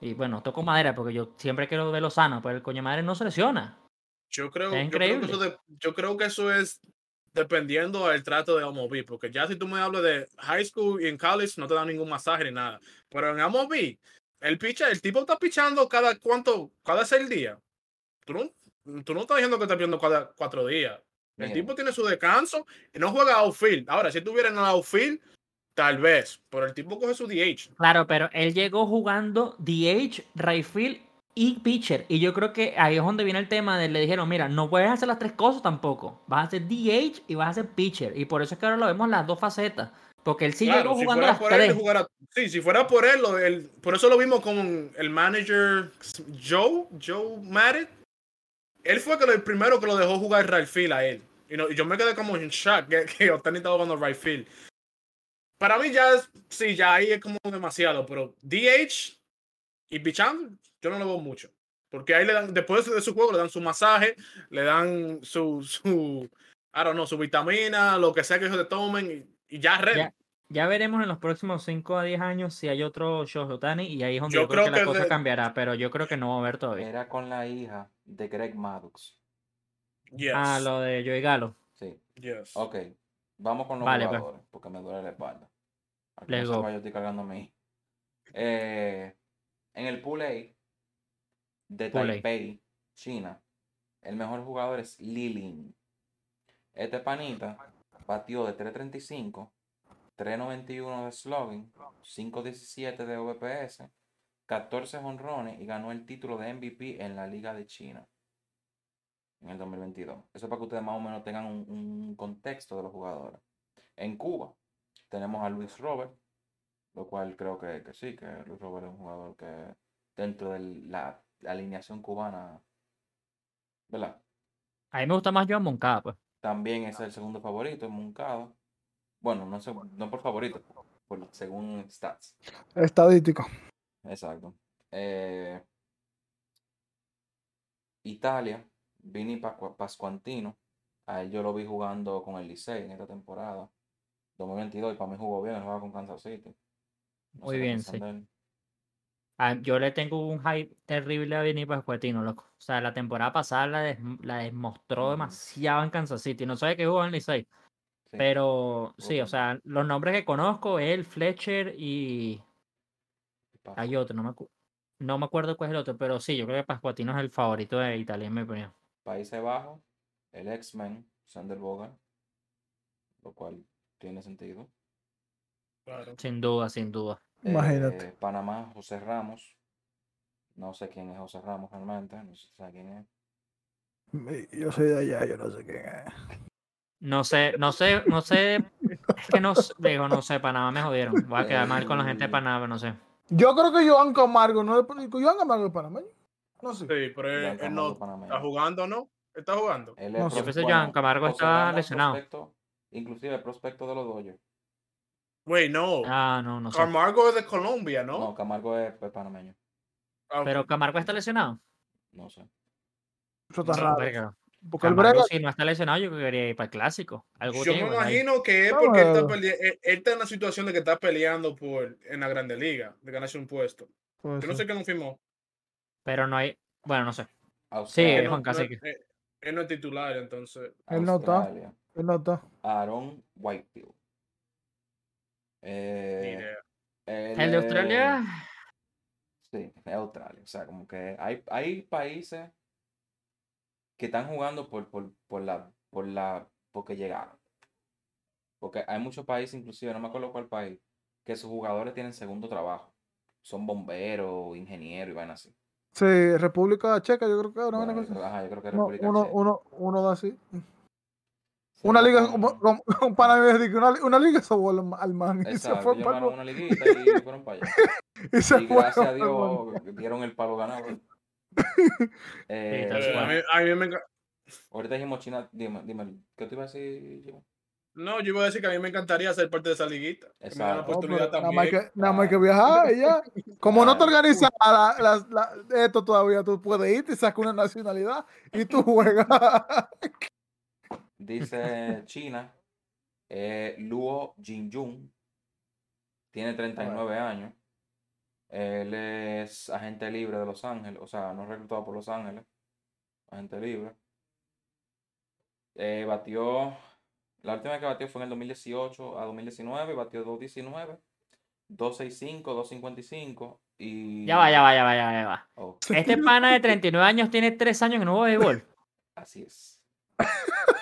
Y bueno, toco madera porque yo siempre quiero verlo sano, pero el coño madre no se lesiona. Yo creo, yo creo, que eso yo creo que eso es dependiendo del trato de MLB, porque ya si tú me hablas de high school y en college no te dan ningún masaje ni nada. Pero en MLB, el pitcher, el tipo está pichando cada cuánto, cada seis días. Tú no, tú no estás diciendo que está pidiendo cada cuatro días. El tipo tiene su descanso y no juega outfield. Ahora, si tuviera en el outfield, tal vez. Pero el tipo coge su DH. Claro, pero él llegó jugando DH, right field y pitcher. Y yo creo que ahí es donde viene el tema de le dijeron, mira, no puedes hacer las tres cosas tampoco. Vas a hacer DH y vas a hacer pitcher. Y por eso es que ahora lo vemos las dos facetas. Porque él sí llegó jugando las tres. sí, si fuera por él, por eso lo vimos con el manager Joe, Joe Madden él fue el primero que lo dejó jugar right field a él. Y, yo me quedé como en shock que, que Otani estaba jugando right field. Para mí ya, sí, ya ahí es como demasiado, pero DH y Bicham, yo no lo veo mucho. Porque ahí le dan, después de su juego, le dan su masaje, le dan su, su, I don't know, su vitamina, lo que sea que ellos se tomen y, ya red. Ya, veremos en los próximos 5 a 10 años si hay otro Otani y ahí es donde yo, creo, que, la cosa cambiará, pero yo creo que no va a haber todavía. Era con la hija de Greg Maddox. Ah, lo de Joey Galo. Sí. Yes. Ok. Vamos con los pues. jugadores, porque me duele la espalda. Aquí no yo estoy cargando a mí. Eh, en el pool A de Taipei, China, el mejor jugador es Lilin. Este panita batió de 335, 391 de slogan, 517 de OBPS 14 honrones y ganó el título de MVP en la Liga de China en el 2022. Eso para que ustedes más o menos tengan un, contexto de los jugadores. En Cuba tenemos a Luis Robert, lo cual creo que, sí, que Luis Robert es un jugador que dentro de la, alineación cubana, ¿verdad? A mí me gusta más Joan Moncada, pues. También es el segundo favorito, Moncada. Bueno, no, sé, no por favorito, por, según stats. Estadístico. Exacto. Eh, Italia, Vini Pascuantino, A él yo lo vi jugando con el Licey en esta temporada. 2022 y para mí jugó bien, jugaba con Kansas City. Muy bien, sí. Ah, yo le tengo un hype terrible a Vinny Pascuetino, loco. O sea, la temporada pasada la, la demostró demasiado en Kansas City. No sabe qué jugó en Licey. Pero sí, o sea, los nombres que conozco, él, Fletcher y. Hay otro, no me, no me acuerdo cuál es el otro, pero sí, yo creo que Pascuatino es el favorito de Italia, en mi opinión. Países Bajos, el X-Men, Sander Boga, lo cual tiene sentido. Sin duda, sin duda. Imagínate. Eh, Panamá, José Ramos. No sé quién es José Ramos realmente, no sé quién es. Yo soy de allá, yo no sé quién es. No sé, no sé, no sé. Es que no, digo, no sé, Panamá me jodieron. Voy a quedar mal con la gente de Panamá, no sé. Yo creo que Joan Camargo no es Joan Camargo es panameño. No sé. Sí, pero él, no está jugando, ¿no? ¿Está jugando? Él no, yo pensé que Joan Camargo estaba lesionado. inclusive el prospecto de los Dodgers. Wait, no. Ah, no, no sé. Camargo es de Colombia, ¿no? No, Camargo es, panameño. Ah, pero Camargo está lesionado. No sé. Eso está raro. Porque el si no está lesionado, yo quería ir para el clásico. yo me imagino que es porque él, está él, está en la situación de que está peleando por en la Grande Liga, de ganarse un puesto. yo no sé qué no firmó. Pero no hay. Bueno, no sé. Sí, Juan Cacique. Eh, él no es titular, entonces. Él no está. Él no está. Aaron Whitefield. Eh, ¿El de Australia? Sí, de Australia. O sea, como que hay, hay países que están jugando por, por, por la, por la, porque llegaron. Porque hay muchos países, inclusive, no me acuerdo cuál país, que sus jugadores tienen segundo trabajo. Son bomberos, ingenieros y van así. Sí, República Checa, yo creo que no, Ajá, yo creo que República uno, Checa. Uno, uno da así. Una liga, como, como, un pana una, una liga sobó al, al man. y se fue para una liguita y fueron para allá. y, se y gracias a Dios dieron el palo ganado. Eh, a, mí, me Ahorita dijimos China, dime, dime, ¿qué te iba a decir, No, yo iba a decir que a mí me encantaría ser parte de esa liguita. Exacto. Nada más que, nada más que viajar y ya. Como no te organizas esto todavía, tú puedes ir, y sacas una nacionalidad y tú juegas. Dice China, eh, Luo Jinjun, tiene 39 años. Él es agente libre de Los Ángeles, o sea, no reclutado por Los Ángeles, agente libre. Eh, batió, la última vez que batió fue en el 2018 a 2019, batió 219, 265, 255 y... Ya va, ya va, ya va, ya va. Este pana de 39 años tiene 3 años en nuevo béisbol. Así es.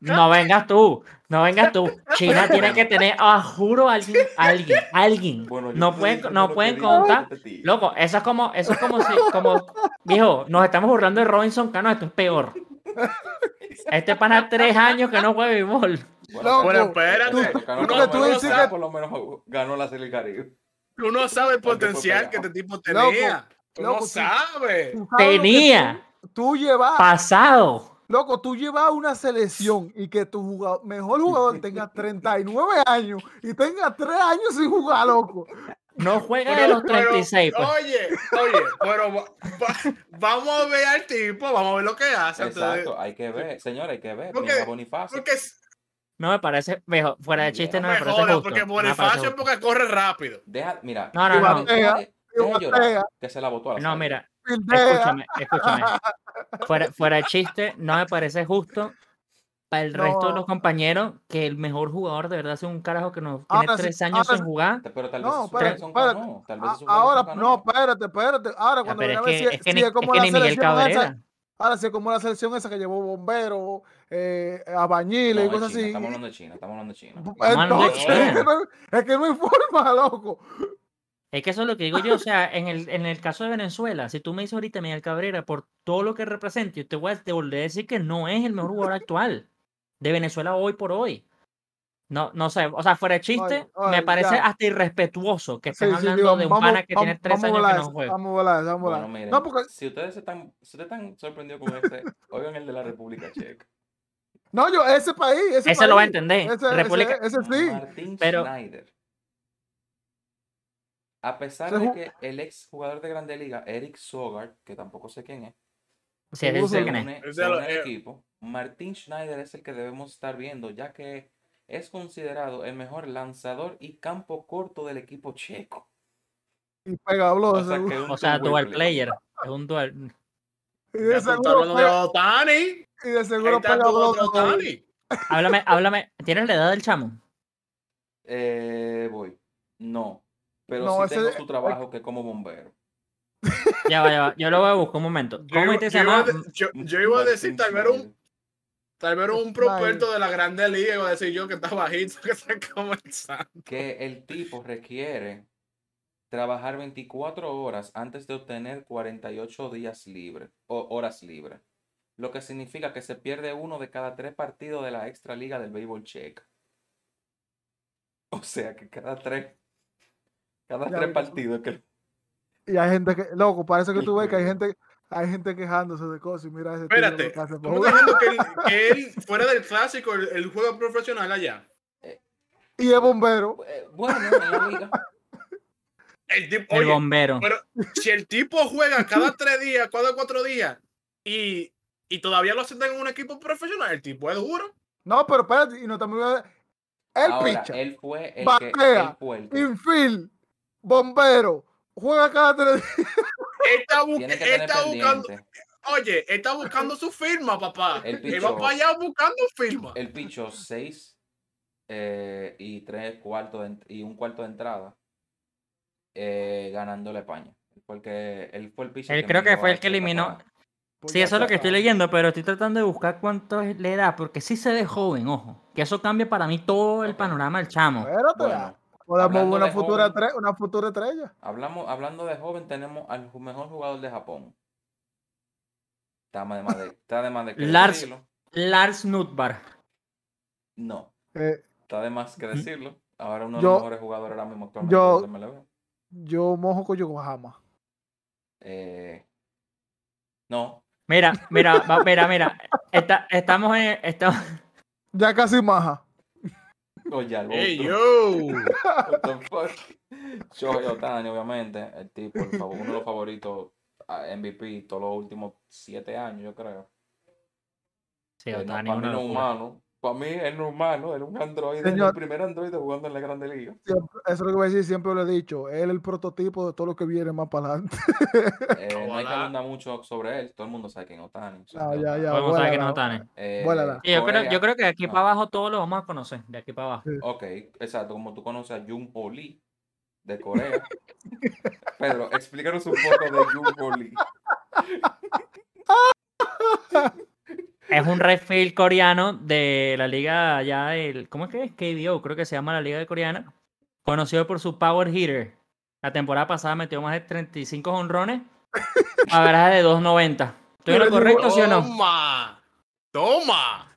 No vengas tú, no vengas tú. China tiene que tener, ah, juro, alguien, alguien, alguien. no pueden, no pueden contar. Loco, eso es como, eso es como si, como, viejo, nos estamos burlando de Robinson Cano, esto es peor. Este pana tres años que no juega béisbol. Bueno, espérate. Uno, tú dices que por lo menos ganó la Serie Caribe. Uno sabe el potencial que este tipo tenía. Tú no sabes. Tenía. Tú llevas. Pasado Loco, tú llevas una selección y que tu jugador, mejor jugador tenga 39 años y tenga 3 años sin jugar, loco. No juega de los 36. Pues. Oye, oye, pero vamos a ver al tipo, vamos a ver lo que hace. Exacto, hay que ver, señor, hay que ver. Porque, Bonifacio. Porque no me parece, mejor, fuera de chiste, no me, parece justo. Porque Bonifacio es porque corre rápido. Deja, mira. No, no, no. Deja, llorar, que se la botó a la No, mira, Escúchame, escúchame. Fuera, fuera de chiste, no me parece justo para el resto de los compañeros que el mejor jugador de verdad es un carajo que nos tiene tres años sin jugar. Pero tal vez no, espérate, no, tal vez ahora, no, espérate, espérate. Ahora cuando es que, es que, ni, como es que ni Miguel Cabrera. ahora sí, como la selección esa que llevó bomberos, eh, abañiles y cosas así. Estamos hablando de China, estamos hablando de China. Es que no hay forma, loco. Es que eso es lo que digo yo, o sea, en el, en el caso de Venezuela, si tú me dices ahorita Miguel Cabrera, por todo lo que representa, yo te voy a, te volver a decir que no es el mejor jugador actual de Venezuela hoy por hoy. No, no sé, o sea, fuera de chiste, me parece hasta irrespetuoso que estén hablando de un pana que tiene tres años que no juega. Vamos a volar, vamos a volar. no, porque... si ustedes están, si ustedes están sorprendidos con este, oigan el de la República Checa. No, yo, ese país, ese, ese lo va a entender. Ese, República... ese, sí. Martín pero, Schneider a pesar de que el ex jugador de Grande Liga, Eric Sogard, que tampoco sé quién es, Sí, es el eh, equipo, Martin Schneider es el que debemos estar viendo, ya que es considerado el mejor lanzador y campo corto del equipo checo. Y pegablo. O sea, o sea dual player. Es un dual. Y de seguro, de Y de seguro pegablo. Háblame, háblame. ¿Tienes la edad del chamo? Eh, voy. No. Pero sí tengo su trabajo que como bombero. Ya va, ya va. Yo lo voy a buscar un momento. ¿Cómo yo, te se llama? Yo, yo, iba a decir tal vez un Tal vez un propuesto de la Grande Liga, iba a decir yo que está bajito, que está comenzando. Que el tipo requiere trabajar 24 horas antes de obtener 48 días libres o horas libres. Lo que significa que se pierde uno de cada tres partidos de la extra liga del béisbol checa. O sea que cada tres, cada tres partidos que... Y hay gente que, loco, parece que tú ves que hay gente, hay gente quejándose de cosas y mira ese Espérate, ¿cómo diciendo que él, que él, fuera del clásico, el, juego profesional allá? Y es bombero. Eh, bueno, liga. El, tipo, el bombero. Pero si el tipo juega cada tres días, cada cuatro días y, y todavía lo aceptan en un equipo profesional, el tipo es duro. No, pero espérate, y no también el picha. Él fue el que, él fue el que... infield, bombero, juega cada tres días. Está, está buscando. Oye, está buscando su firma, papá. El picho, va para allá buscando firma. El picho 6 eh, y tres cuartos y un cuarto de entrada eh, ganándole a España. Porque él fue el picho. Él creo que fue el que eliminó. Sí, eso es lo que estoy leyendo, pero estoy tratando de buscar cuánto le da, porque sí se ve joven, ojo. Que eso cambia para mí todo el panorama del chamo. Podemos una futura, una futura estrella. Hablamos, hablando de joven, tenemos al mejor jugador de Japón. Está de más de, está de, más de que Lars, decirlo. Lars Nutbar. No. Eh, está de más que decirlo. Ahora uno de los mejores jugadores ahora mismo actualmente yo, MLB. Yo mojo con Yokohama. Eh, no. Mira, mira, mira, mira. estamos en. Estamos... Ya casi maja. Oye, algo. ¡Hey, yo! What the fuck? Shohei Otani, obviamente. El tipo, el uno de los favoritos MVP todos los últimos siete años, yo creo. Sí, eh, Otani no, para mí no humano. Para mí es normal, ¿no? Es un androide, el primer androide jugando en la Grande Liga. eso es lo que voy a decir, siempre lo he dicho. Él es el prototipo de todo lo que viene más para adelante. Eh, no hay que hablar mucho sobre él. Todo el mundo sabe quién es Otani. Ah, ya, ya. Todo quién es Otani. Eh, yo, creo, yo creo que de aquí para abajo todos lo vamos a conocer. De aquí para abajo. Ok, exacto. Como tú conoces a Jung Ho Lee de Corea. Pedro, explícanos un poco de Jung Ho Lee. Es un refill coreano de la liga ya, el, ¿cómo es que es? KBO, creo que se llama la liga de coreana. Conocido por su power hitter. La temporada pasada metió más de 35 honrones a garaje de 2.90. ¿Estoy en lo correcto, sí o no? Toma. Toma.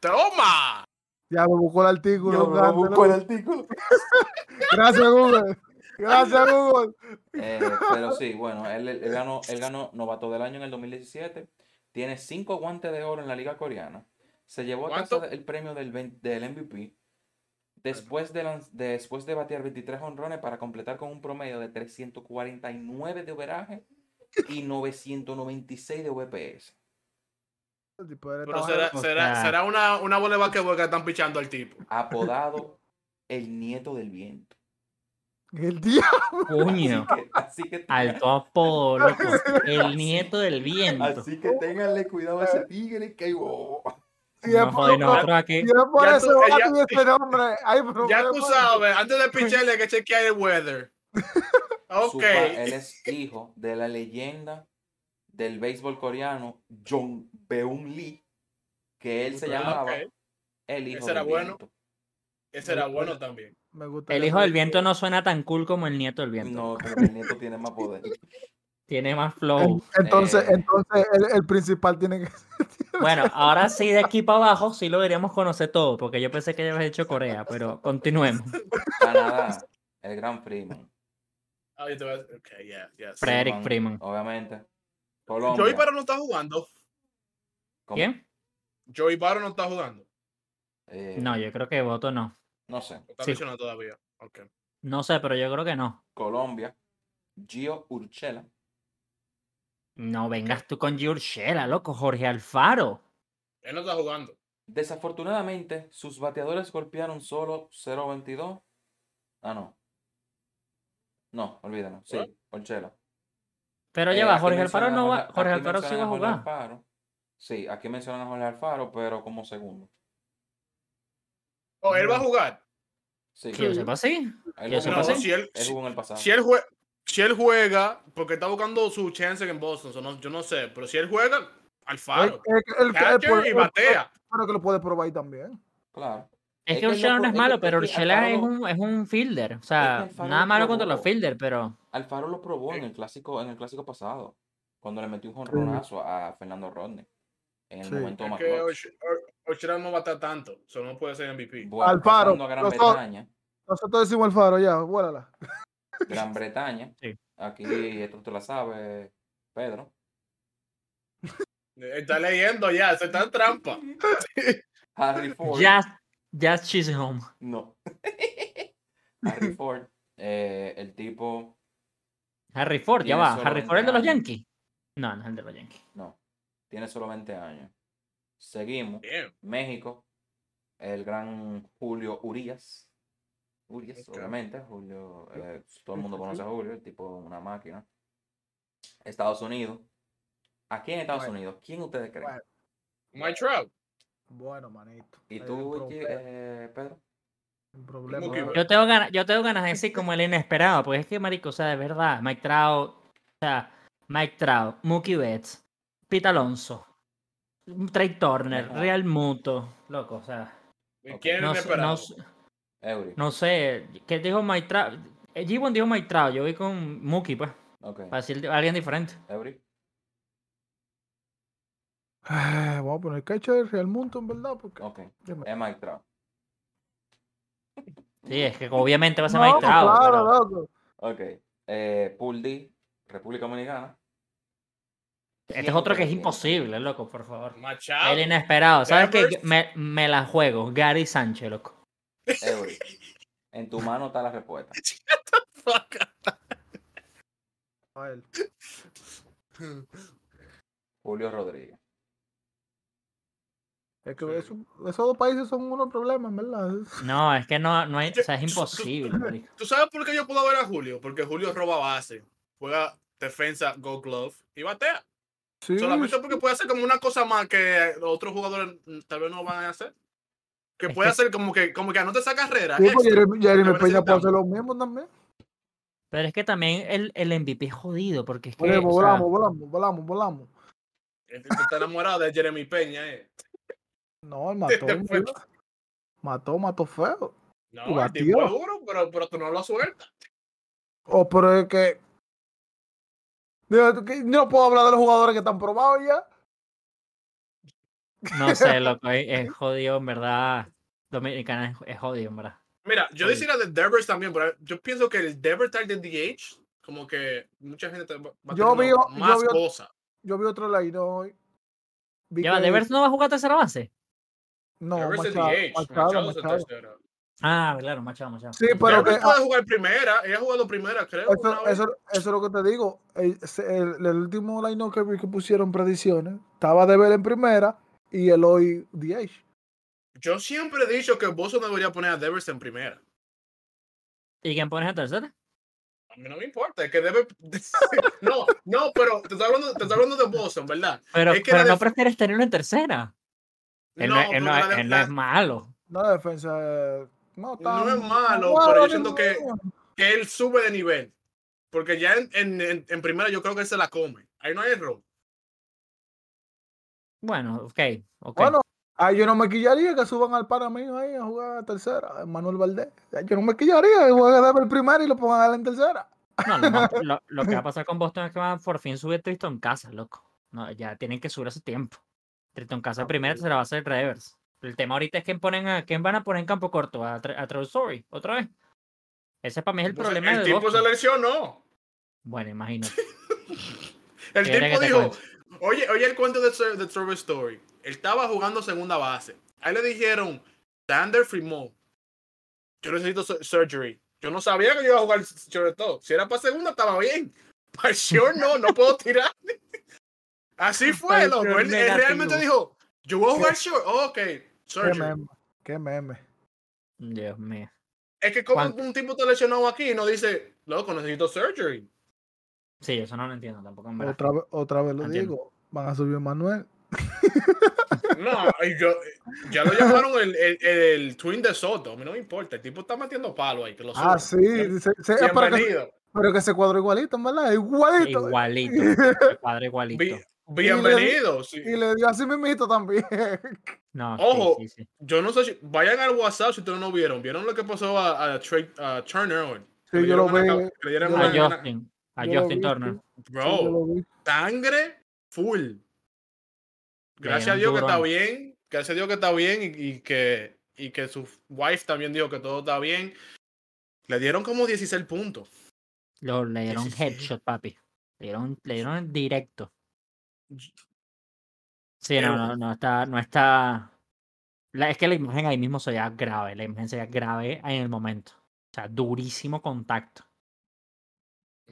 Toma. Ya me buscó el artículo. me buscó el artículo. Gracias, Google. Gracias, Google. Eh, pero sí, bueno, él, él, ganó, él ganó novato del año en el 2017 tiene cinco guantes de oro en la liga coreana. Se llevó a casa el premio del, del MVP. Después de, después de batear 23 honrones para completar con un promedio de 349 de overaje y 996 de VPS. Pero será, será, será una, una bola de basquetbol que están pichando al tipo. Apodado el nieto del viento. El diablo. Coño. Así que, Alto apodo, loco. El nieto del viento. Así que ténganle cuidado a ese tigre que oh. no, joder, nosotros aquí. por ya eso tú, ya, este nombre. Ay, ya tú sabes, antes de picharle hay que chequear el weather. ok. él es hijo de la leyenda del béisbol coreano Jong Beun Lee, que él se llamaba el hijo Ese era bueno. Ese era bueno también el hijo del viento no suena tan cool como el nieto del viento. No, pero el nieto tiene más poder. tiene más flow. Entonces, eh. entonces el, principal tiene que Bueno, ahora sí, de aquí para abajo, sí lo deberíamos conocer todo, porque yo pensé que ya habías hecho Corea, pero continuemos. Canadá, el gran Freeman. Ah, okay, yeah, yes. Frederick Freeman. Obviamente. Colombia. Joey Baro no está jugando. ¿Quién? Joey Baro no está jugando. Eh, no, yo creo que voto no. No sé. Está todavía. Okay. No sé, pero yo creo que no. Colombia, Gio Urchela. No vengas tú con Giurchela, loco, Jorge Alfaro. Él no está jugando. Desafortunadamente, sus bateadores golpearon solo 0.22. Ah, no. No, olvídalo. Sí, Urshela. Pero ya va, Jorge Alfaro no va. Jorge Alfaro sí va a jugar. Sí, aquí mencionan a Jorge Alfaro, pero como segundo. ¿O oh, él va a jugar? Sí. Que yo sepa, sí. Si él, jugó en el pasado. Si él, juega, si él juega, porque está buscando su chance en Boston, yo no sé, pero si él juega, Alfaro. El, el, y batea. Pero que lo puede probar también. Claro. Es, que Urshela no es malo, pero Urshela es un, es un fielder. O sea, nada malo contra los fielder, pero. Alfaro lo probó en el clásico, en el clásico pasado. Cuando le metió un jonronazo a Fernando Rodney. En el momento más Urshela no va a estar tanto. Eso no puede ser MVP. Alfaro. Gran Bretaña. Nosotros decimos Alfaro, ya, vuélala. Gran Bretaña. Aquí, esto tú la sabes, Pedro. Está leyendo ya, se está en trampa. Harry Ford. Just Chisholm. No. Harry Ford, eh, el tipo. Harry Ford, ya va. Harry Ford es de los Yankees. No, no es el de los Yankees. No. Tiene solo 20 años. Seguimos. México. El gran Julio Urias. Urias, obviamente. Julio. Eh, todo el mundo conoce a Julio, el tipo una máquina. Estados Unidos. Aquí en Estados Unidos, ¿quién ustedes creen? Mike Trout. Bueno, manito. ¿Y tú, eh, Pedro? Un problema. Yo tengo ganas, yo tengo ganas de decir como el inesperado, porque es que, marico, o sea, de verdad, Mike Trout, o sea, Mike Trout, Mookie Betts, Pete Alonso, Trey Turner, Real Muto, loco, o sea. ¿Quién no? No, no, sé, ¿qué dijo Mike Trout? Eh, G1 dijo Mike Trout, yo voy con Mookie, pues. Okay. Para decir alguien diferente. Eury. Eh, vamos a poner catcher del Real Mundo, en verdad. Porque... Ok. Es Mike Trout. Sí, es que obviamente va a ser Mike Trout. Claro, loco. Ok. Eh, Pool D, República Dominicana. Este es otro que es imposible, loco, por favor. Machado. El inesperado. ¿Sabes qué? Me, me, la juego. Gary Sánchez, loco. En tu mano está la respuesta. Julio Rodríguez. Es que esos dos países son unos problemas, ¿verdad? No, es que no, no hay, o sea, es imposible. ¿Tú, sabes por qué yo puedo ver a Julio? Porque Julio roba base, juega defensa, go glove y batea. Sí. Solamente porque puede hacer como una cosa más que otros jugadores tal vez no van a hacer. Que puede hacer como que, como que anote esa carrera. Sí, Jeremy Peña puede hacer lo mismo también. Pero es que también el, el MVP es jodido, porque es que. volamos, volamos, volamos, volamos. Está enamorado de Jeremy Peña, eh. No, mató. mató, mató feo. No, el tipo es duro, pero, pero tú no lo sueltas. Oh, pero es que. No puedo hablar de los jugadores que están probados ya. No sé, loco, es, jodido, en verdad. Dominicana es, jodido, en verdad. Mira, yo decía de Devers también, pero yo pienso que el Devers de DH, como que mucha gente va a yo vi, más yo vi, Yo vi otro line hoy. ¿Ya Devers no va a jugar tercera base? No, Machado, Machado, Machado. Ah, claro, Machado, Machado. Sí, pero que, puede jugar primera, ella ha jugado primera, creo. Eso, eso, es lo que te digo. El, el, último line que, que pusieron predicciones estaba de ver en primera y el hoy DH. Yo siempre he dicho que Boston debería poner a Devers en primera. ¿Y quién pones en tercera? A mí no me importa, es que debe. no, no, pero te estoy hablando, te estoy hablando de Boston, ¿verdad? Pero, pero no prefieres tenerlo en tercera. Él no, es malo. No, defensa. No, no es malo, pero yo siento que, que, él sube de nivel. Porque ya en, en, en, primera yo creo que él se la come. Ahí no hay error. Bueno, ok. okay. Bueno, ahí yo no me quillaría que suban al para mío ahí a jugar a tercera, Manuel Valdés. Yo no me quillaría que juegue el primero y lo pongan a él en tercera. No, lo, lo, que va a pasar con Boston es que van a por fin subir Tristan casa, loco. No, ya tienen que subir hace tiempo. Triton Casa primero se la va a hacer reverse. El tema ahorita es que ponen a quién van a poner en campo corto, a, a Story, otra vez. Ese para mí es el problema. El tipo se lesionó. Bueno, imagínate. el tipo dijo, oye, oye el cuento de, de Trevor Story. Él estaba jugando segunda base. Ahí le dijeron, Sander Fremont, yo necesito surgery. Yo no sabía que yo iba a jugar todo. Si era para segunda, estaba bien. Para sure no, no puedo tirar. Así fue, loco. Él, realmente dijo, yo voy a jugar short. ok, surgery. Qué meme. Dios mío. Es que como un tipo está lesionado aquí y no dice, loco, necesito surgery. Sí, eso no lo entiendo tampoco. Otra, vez, otra vez lo digo, van a subir Manuel. No, yo, ya lo llamaron el, el, el, twin de Soto. A mí no me importa. El tipo está metiendo palo ahí. Que lo ah, sí. Se, se, bienvenido. Pero que, se cuadro igualito, ¿verdad? Igualito. Igualito. cuadro igualito. Bienvenido. Y le, dio así mismito también. No, Ojo, yo no sé si. Vayan al WhatsApp si ustedes no vieron. ¿Vieron lo que pasó a, a, a Turner hoy? Sí, yo lo vi. A Justin. A Justin Turner. Bro, sangre full. Gracias a Dios que está bien. Gracias a Dios que está bien y, que, y que su wife también dijo que todo está bien. Le dieron como 16 puntos. Lo, le dieron headshot, papi. Le dieron, le dieron directo. Sí, no, no, no está, no está. es que la imagen ahí mismo se veía grave. La imagen se veía grave en el momento. O sea, durísimo contacto.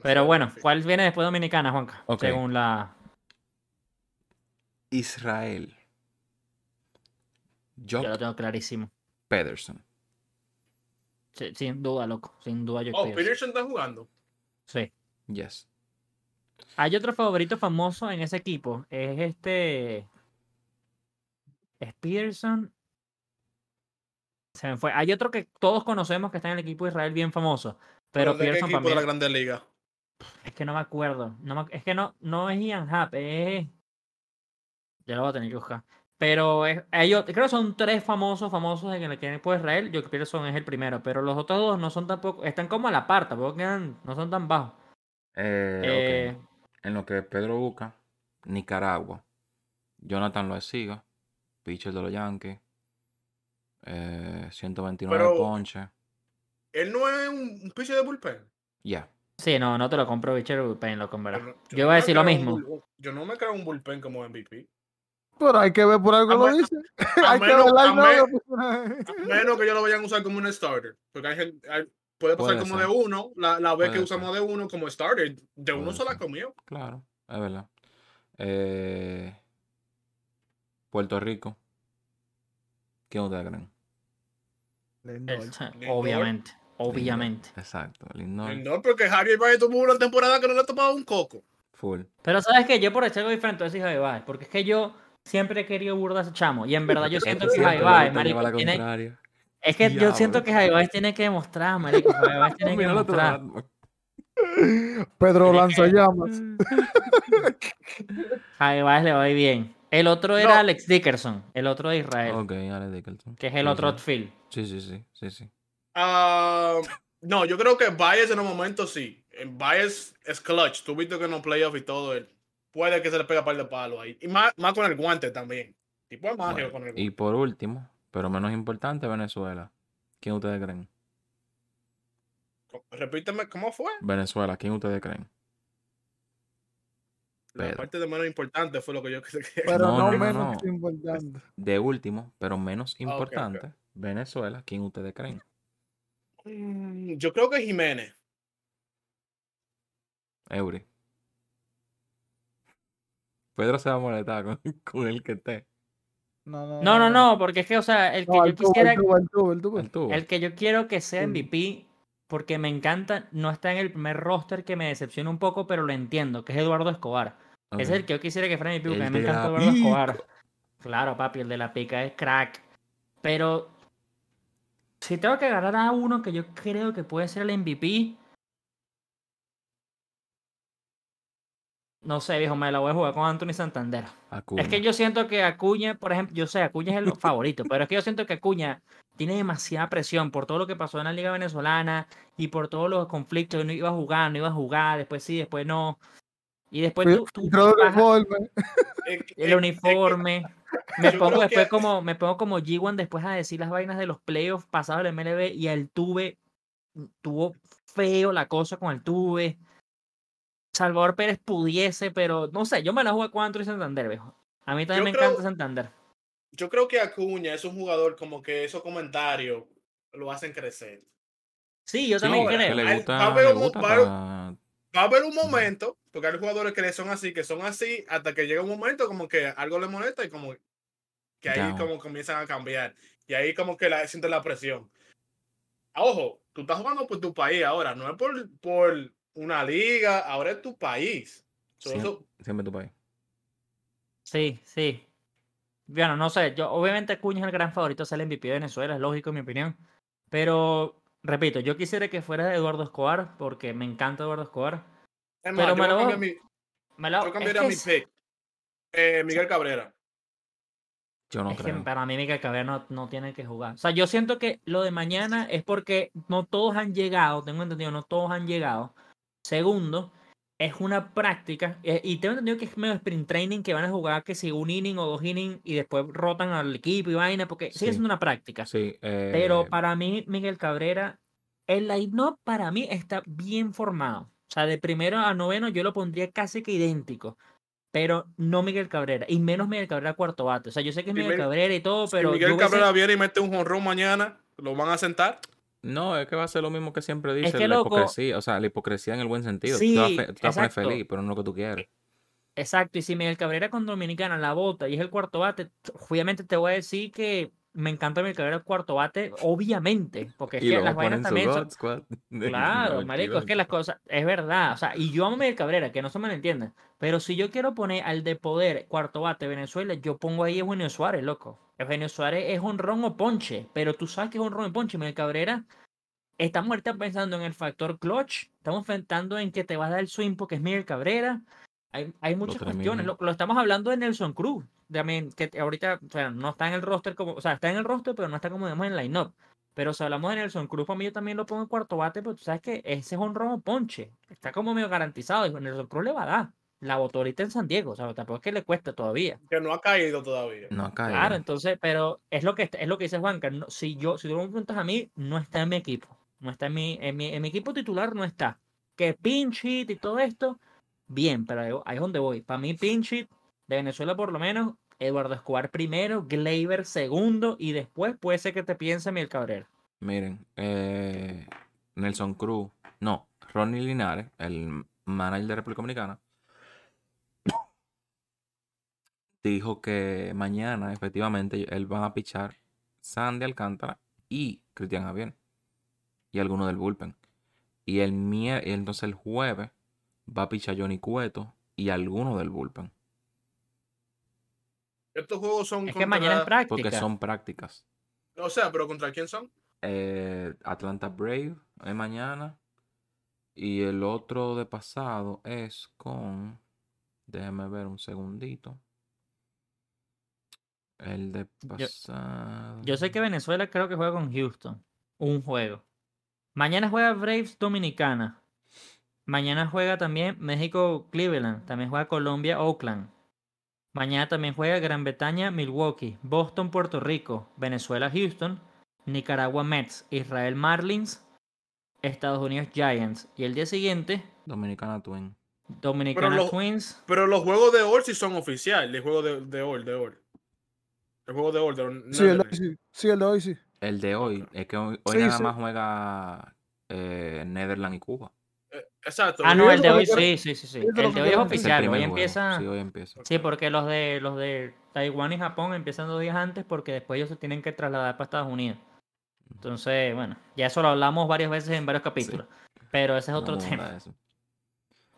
Pero bueno, ¿cuál viene después de Dominicana, Juanca? Según la, Israel. Yo lo tengo clarísimo. Pederson. sin duda, loco. Sin duda yo Oh, Pederson está jugando. Sí. Yes. Hay otro favorito famoso en ese equipo. Es este. Es Peterson. Se me fue. Hay otro que todos conocemos que está en el equipo de Israel bien famoso. Pero, ¿De Peterson qué equipo de la Grande Liga? Es que no me acuerdo. No es que no, no es Ian Happ, es. Ya lo voy a tener que buscar. Pero ellos, creo que son tres famosos, famosos en el equipo de Israel. Yo creo que son es el primero. Pero los otros dos no son tampoco, están como a la par, tampoco quedan, no son tan bajos. Eh, eh, en lo que Pedro busca, Nicaragua. Jonathan Loesiga, pitcher de los Yankees. Eh, 129 ponches. ¿Él no es un pitcher de bullpen? Ya. Sí, no, no te lo compro pitcher de bullpen, lo comprarás. Yo, yo, voy a decir lo mismo. yo no me creo un bullpen como MVP. Pero hay que ver por algo lo dice. hay menos, que ver menos que yo lo vayan a usar como un starter. Porque hay gente, puede pasar como de uno, la, la vez que usamos de uno como starter. De uno se la comió. Claro, es verdad. Eh, Puerto Rico. ¿Qué ustedes creen? Obviamente, obviamente. Exacto, Lindor. Lindor porque Javier Valle tuvo una temporada que no le ha tomado un coco. Full. Pero sabes que yo por echar algo diferente a ese Javier Valle, porque es que yo siempre he querido burda ese chamo. Y en verdad yo siento que Jaivas, marico, tiene... Es que yo siento que Jaivas tiene que demostrar, marico. Jaivas tiene que demostrar. Pedro Lanzallamas. Jaivas le va bien. El otro era Alex Dickerson, el otro de Israel. Ok, Alex Dickerson. Que es el otro outfield. Sí, sí, sí, sí, sí. Uh, no, yo creo que Baez en un momento sí. Baez es clutch. Tú viste que en los playoffs y todo él puede que se le pegue un par de palos ahí. Y más, más con el guante también. Tipo con el guante. Y por último, pero menos importante, Venezuela. ¿Quién ustedes creen? Repíteme, ¿cómo fue? Venezuela, ¿quién ustedes creen? La parte de menos importante fue lo que yo quería. Pero no, menos importante. De último, pero menos ah, importante, Venezuela, ¿quién ustedes creen? Mm, yo creo que Jiménez. Eury. Pedro se va a molestar con, el que esté. No no, no, porque es que, o sea, el que yo quisiera. El, que yo quiero que sea MVP, porque me encanta, no está en el primer roster que me decepciona un poco, pero lo entiendo, que es Eduardo Escobar. Es el que yo quisiera que fuera MVP, porque a mí me encanta Eduardo Escobar. Claro, papi, el de la pica es crack. Pero si tengo que agarrar a uno que yo creo que puede ser el MVP, No sé, viejo, me la voy a jugar con Anthony Santander. Es que yo siento que Acuña, por ejemplo, yo sé, Acuña es el favorito, pero es que yo siento que Acuña tiene demasiada presión por todo lo que pasó en la Liga Venezolana y por todos los conflictos. No iba a jugar, no iba a jugar, después sí, después no. Y después tú, el uniforme. Me pongo después como, me pongo como G1 después a decir las vainas de los playoffs pasados del MLB y el tuve, tuvo feo la cosa con el tuve. Salvador Pérez pudiese, pero no sé, yo me la juego con Anthony Santander, viejo. A mí también me encanta Santander. Yo creo que Acuña es un jugador como que esos comentarios lo hacen crecer. Sí, yo también creo. Que le gusta, le gusta va a haber un momento, porque hay jugadores que son así, que son así, hasta que llega un momento como que algo le molesta y como que ahí como comienzan a cambiar. Y ahí como que la, siente la presión. Ojo, tú estás jugando por tu país ahora, no es por, por una liga, ahora es tu país. siempre tu país. Sí, sí. Bueno, no sé, yo obviamente Cuña es el gran favorito ser el MVP de Venezuela, es lógico en mi opinión. Pero, repito, yo quisiera que fuera Eduardo Escobar, porque me encanta Eduardo Escobar. pero me lo, mi, me lo, yo cambiaría mi pick. Eh, Miguel Cabrera. Yo no creo. para mí Miguel Cabrera no, no, tiene que jugar. O sea, yo siento que lo de mañana es porque no todos han llegado, tengo entendido, no todos han llegado. Segundo, es una práctica, eh, y tengo entendido que es medio sprint training que van a jugar que si un inning o dos innings y después rotan al equipo y vaina, porque sigue siendo una práctica. Sí, Pero eh para mí, Miguel Cabrera, el line-up para mí está bien formado. O sea, de primero a noveno yo lo pondría casi que idéntico. Pero no Miguel Cabrera, y menos Miguel Cabrera cuarto bate. O sea, yo sé que es Miguel Cabrera y todo, pero. Si Miguel Cabrera viene y mete un jonrón mañana, ¿lo van a sentar? No, es que va a ser lo mismo que siempre dice, la hipocresía, o sea, la hipocresía en el buen sentido. Sí, tú vas a poner feliz, pero no lo que tú quieres. Exacto, y si Miguel Cabrera con Dominicana la bota y es el cuarto bate, obviamente te voy a decir que me encanta Miguel Cabrera el cuarto bate, obviamente, porque es que las vainas también son... Claro, marico, es que las cosas, es verdad, o sea, y yo amo a Miguel Cabrera, que no se me lo entienda, pero si yo quiero poner al de poder cuarto bate Venezuela, yo pongo ahí a Eugenio Suárez, loco. Eugenio Suárez es un ron o ponche, pero tú sabes que es un ron o ponche. Miguel Cabrera, estamos ahorita pensando en el factor clutch, estamos pensando en que te va a dar el swing porque es Miguel Cabrera. Hay, hay muchas cuestiones. Lo, estamos hablando de Nelson Cruz, también, que ahorita o sea, no está en el roster como, o sea, está en el roster, pero no está como digamos en line-up. Pero si hablamos de Nelson Cruz, para mí yo también lo pongo en cuarto bate, pero tú sabes que ese es un rojo ponche. Está como medio garantizado. Y Nelson Cruz le va a dar la votó ahorita en San Diego, o sea, tampoco es que le cueste todavía. Que no ha caído todavía. No ha caído. Claro, entonces, pero es lo que es lo que dice Juan, que si yo, si tú me preguntas a mí, no está en mi equipo. No está en mi, en mi, en mi equipo titular, no está. Que pinch hit y todo esto, bien, pero ahí, es donde voy. Para mí, pinch hit de Venezuela por lo menos, Eduardo Escobar primero, Gleyber segundo, y después puede ser que te piense Miguel Cabrera. Miren, eh, Nelson Cruz, no, Ronnie Linares, el manager de República Dominicana, dijo que mañana efectivamente él van a pichar Sandy Alcántara y Cristian Javier y alguno del bullpen. Y el entonces el jueves va a pichar Johnny Cueto y alguno del bullpen. Estos juegos son es que mañana es práctica. Porque son prácticas. O sea, pero ¿contra quién son? Eh, Atlanta Brave es mañana. Y el otro de pasado es con. Déjeme ver un segundito. El de pasado. Yo, sé que Venezuela creo que juega con Houston. Un juego. Mañana juega Braves Dominicana. Mañana juega también México Cleveland. También juega Colombia Oakland. Mañana también juega Gran Bretaña Milwaukee. Boston Puerto Rico. Venezuela Houston. Nicaragua Mets. Israel Marlins. Estados Unidos Giants. Y el día siguiente. Dominicana Twins. Dominicana Twins. Pero los juegos de All sí son oficiales. El juego de, de All, de All. El juego de hoy. Sí, el de hoy sí. sí, el de hoy sí. El de hoy. Es que hoy, nada más juega eh, Netherlands y Cuba. Exacto. Ah, no, el de hoy sí, sí, sí, sí. El de hoy es oficial. Hoy empieza. Sí, hoy empieza. Sí, porque los de los de Taiwán y Japón empiezan dos días antes porque después ellos se tienen que trasladar para Estados Unidos. Entonces, bueno, ya eso lo hablamos varias veces en varios capítulos. Pero ese es otro tema.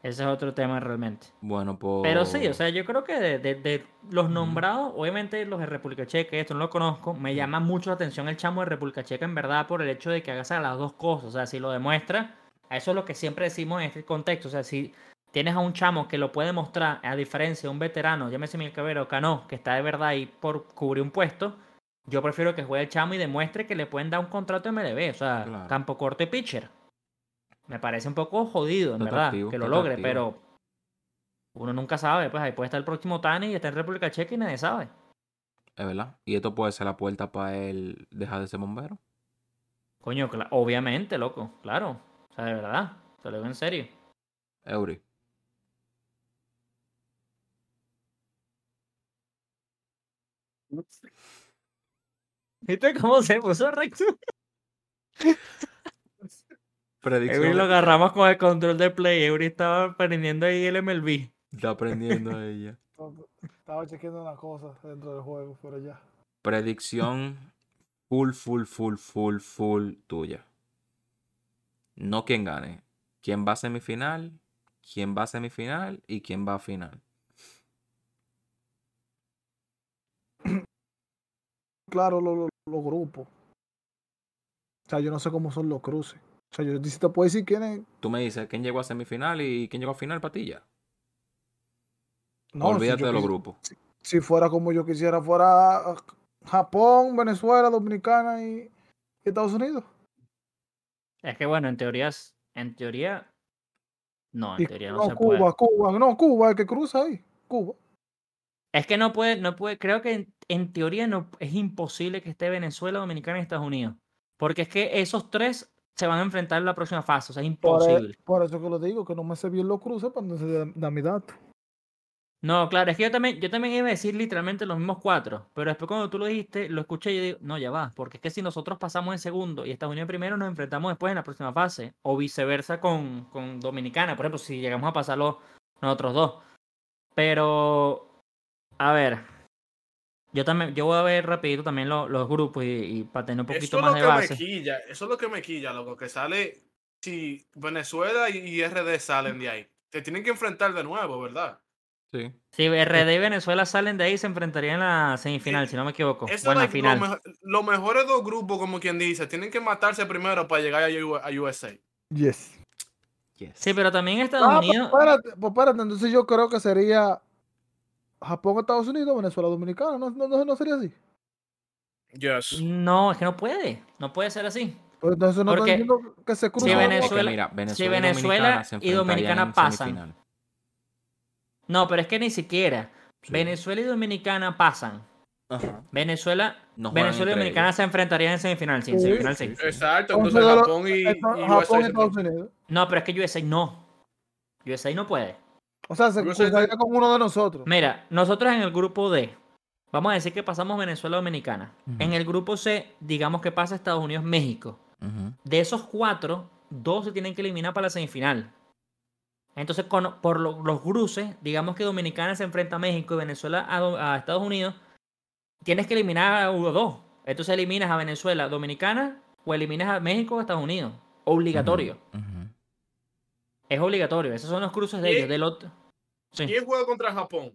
Ese es otro tema realmente. Bueno, pues. Pero sí, o sea, yo creo que de, los nombrados, obviamente los de República Checa, esto no lo conozco, me llama mucho la atención el chamo de República Checa, en verdad, por el hecho de que hagas las dos cosas. O sea, si lo demuestra, a eso es lo que siempre decimos en este contexto. O sea, si tienes a un chamo que lo puede mostrar, a diferencia de un veterano, llámese Miguel Cabero, Cano, que está de verdad ahí por cubrir un puesto, yo prefiero que juegue el chamo y demuestre que le pueden dar un contrato MLB. O sea, campo corto y pitcher me parece un poco jodido, en verdad, que lo logre, pero uno nunca sabe, pues ahí puede estar el próximo Tani y está en República Checa y nadie sabe. Es verdad. Y esto puede ser la puerta para él dejar de ser bombero. Coño, obviamente, loco, claro. O sea, de verdad, te lo digo en serio. Eury. ¿Viste cómo se puso recto? Predicción. lo agarramos con el control de play. Eury estaba aprendiendo ahí el MLB. Está aprendiendo ella. Estaba chequeando una cosa dentro del juego, pero ya. Predicción full, full, full, full, full tuya. No quien gane. ¿Quién va a semifinal? ¿Quién va a semifinal? ¿Y quién va a final? Claro, los grupos. O sea, yo no sé cómo son los cruces. O sea, yo sí te puedo decir quién es. Tú me dices quién llegó a semifinal y quién llegó a final, Patilla. No, Olvídate de los grupos. Si, fuera como yo quisiera, fuera Japón, Venezuela, Dominicana y, Estados Unidos. Es que bueno, en teoría, en teoría, no, en teoría no, se Cuba, puede. Cuba, no, Cuba, el que cruza ahí, Cuba. Es que no puede, no puede, creo que en, teoría no es imposible que esté Venezuela, Dominicana y Estados Unidos. Porque es que esos tres se van a enfrentar en la próxima fase, o sea, es e, imposible. Por, eso que lo digo, que no me sé bien los cruces para no se da mi dato. No, claro, es que yo también, yo también iba a decir literalmente los mismos cuatro, pero después cuando tú lo dijiste, lo escuché y yo digo, no, ya va, porque es que si nosotros pasamos en segundo y Estados Unidos primero, nos enfrentamos después en la próxima fase, o viceversa con, con Dominicana, por ejemplo, si llegamos a pasarlo nosotros dos. Pero, a ver, yo también, yo voy a ver rapidito también los grupos y, para tener un poquito más de base. eso es lo que me quilla, loco, que sale, si Venezuela y RD salen de ahí, te tienen que enfrentar de nuevo, ¿verdad? Sí. Si RD y Venezuela salen de ahí, se enfrentarían en la semifinal, si no me equivoco. Bueno, final. Los mejores dos grupos, como quien dice, tienen que matarse primero para llegar a, USA. Yes. Sí, pero también Estados ah, pues Unidos. Pues espérate, entonces yo creo que sería Japón, Estados Unidos, Venezuela, Dominicana. ¿No, no, no sería así? Yes. No, es que no puede. No puede ser así. Pues entonces no Porque que se cruza. Si Venezuela, Venezuela, si Venezuela y Dominicana pasan no, pero es que ni siquiera. Venezuela y Dominicana pasan. Venezuela, Venezuela y Dominicana se enfrentarían en semifinal, sí, en semifinal sí. Exacto, entonces Japón y, Japón Estados Unidos. No, pero es que USA no. USA no puede. O sea, se cruzaría con uno de nosotros. Mira, nosotros en el grupo D, vamos a decir que pasamos Venezuela Dominicana. En el grupo C, digamos que pasa Estados Unidos México. De esos cuatro, dos se tienen que eliminar para la semifinal. Entonces, por los cruces, digamos que Dominicana se enfrenta a México y Venezuela a, Estados Unidos, tienes que eliminar a uno dos. Entonces eliminas a Venezuela, Dominicana, o eliminas a México o Estados Unidos. Obligatorio. Es obligatorio. Esos son los cruces de ellos. Del otro. ¿Quién juega contra Japón?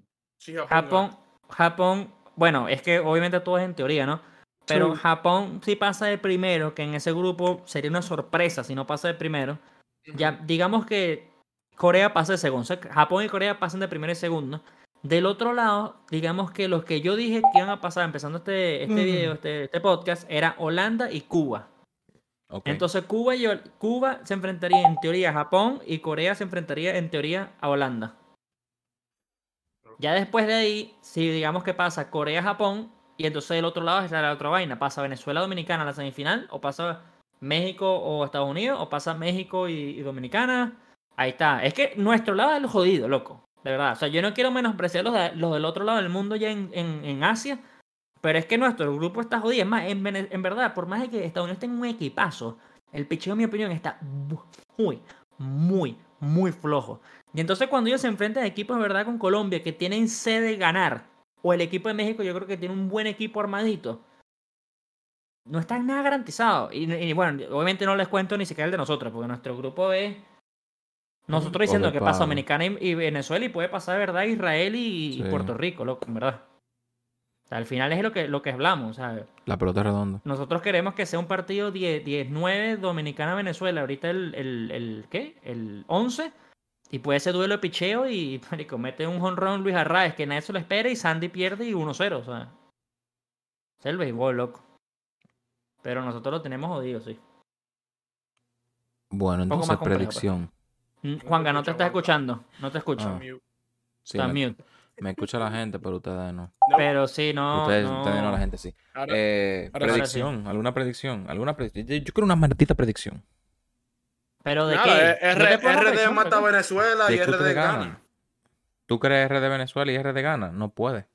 Japón, Japón, bueno, es que obviamente todo es en teoría, ¿no? Pero Japón si pasa de primero, que en ese grupo sería una sorpresa si no pasa de primero. Ya, digamos que Corea pasa de segundo. Japón y Corea pasan de primero y segundo. Del otro lado, digamos que los que yo dije que iban a pasar empezando este, este video, este, este, podcast, era Holanda y Cuba. Entonces Cuba, y, Cuba se enfrentaría en teoría a Japón y Corea se enfrentaría en teoría a Holanda. Ya después de ahí, si digamos que pasa Corea-Japón, y entonces del otro lado está la otra vaina, pasa Venezuela-Dominicana a la semifinal, o pasa México o Estados Unidos, o pasa México y Dominicana, Ahí está. Es que nuestro lado es el jodido, loco. De verdad. O sea, yo no quiero menospreciar los, los del otro lado del mundo ya en, en, Asia. Pero es que nuestro grupo está jodido. Es más, en, en verdad, por más de que Estados Unidos tenga un equipazo, el picheo, en mi opinión, está muy, muy, muy flojo. Y entonces cuando ellos se enfrentan a equipos, de verdad, con Colombia, que tienen sede ganar, o el equipo de México, yo creo que tiene un buen equipo armadito, no está nada garantizado. Y bueno, obviamente no les cuento ni siquiera el de nosotros, porque nuestro grupo es nosotros diciendo que pasa Dominicana y, Venezuela y puede pasar, ¿verdad? Israel y, Puerto Rico, loco, en verdad. al final es lo que, lo que hablamos, ¿sabes? La pelota redonda. Nosotros queremos que sea un partido 10-9 Dominicana-Venezuela. Ahorita el, el, el, ¿qué? El 11. Y puede ser duelo de picheo y comete un honrón Luis Arraez que nadie se lo espera y Sandy pierde y 1-0, o sea. Es el béisbol, loco. Pero nosotros lo tenemos jodido, sí. Bueno, entonces pues. predicción. Mm, Juanga, no te estás escuchando. No te escucho. Ah. Está mute. Me escucha la gente, pero ustedes no. Pero sí, no. Ustedes no, ustedes no la gente sí. eh, predicción, alguna predicción, alguna predicción. Yo, quiero una maldita predicción. ¿Pero de qué? RD mata a Venezuela y RD gana. ¿Tú crees RD Venezuela y RD gana? No puede.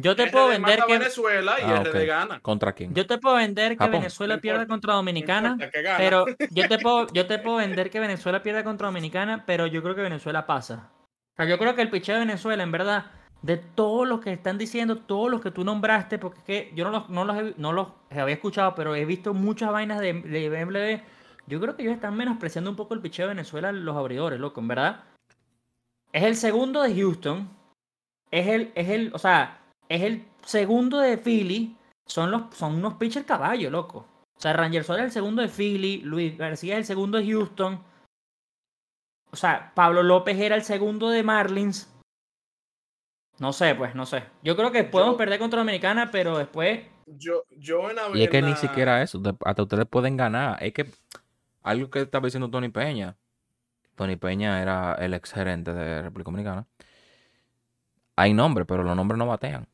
Yo te puedo vender que Venezuela y ah, RD gana. ¿Contra quién? Yo te puedo vender que Venezuela pierda contra Dominicana, pero yo te puedo yo te puedo vender que Venezuela pierda contra Dominicana, pero yo creo que Venezuela pasa. O sea, yo creo que el picheo de Venezuela en verdad de todos los que están diciendo, todos los que tú nombraste, porque es que yo no los, no los, no los había escuchado, pero he visto muchas vainas de, de BMLB. Yo creo que ellos están menospreciando un poco el picheo de Venezuela, los abridores, loco, en verdad. Es el segundo de Houston. Es el, es el, o sea, es el segundo de Philly. Son, los, son unos pitchers caballo, loco. O sea, Ranger Sola es el segundo de Philly. Luis García es el segundo de Houston. O sea, Pablo López era el segundo de Marlins. No sé, pues, no sé. Yo creo que podemos perder contra Dominicana, pero después. Yo, yo en Y es que ni siquiera eso. Hasta ustedes pueden ganar. Es que algo que estaba diciendo Tony Peña. Tony Peña era el ex gerente de República Dominicana. Hay nombres, pero los nombres no batean.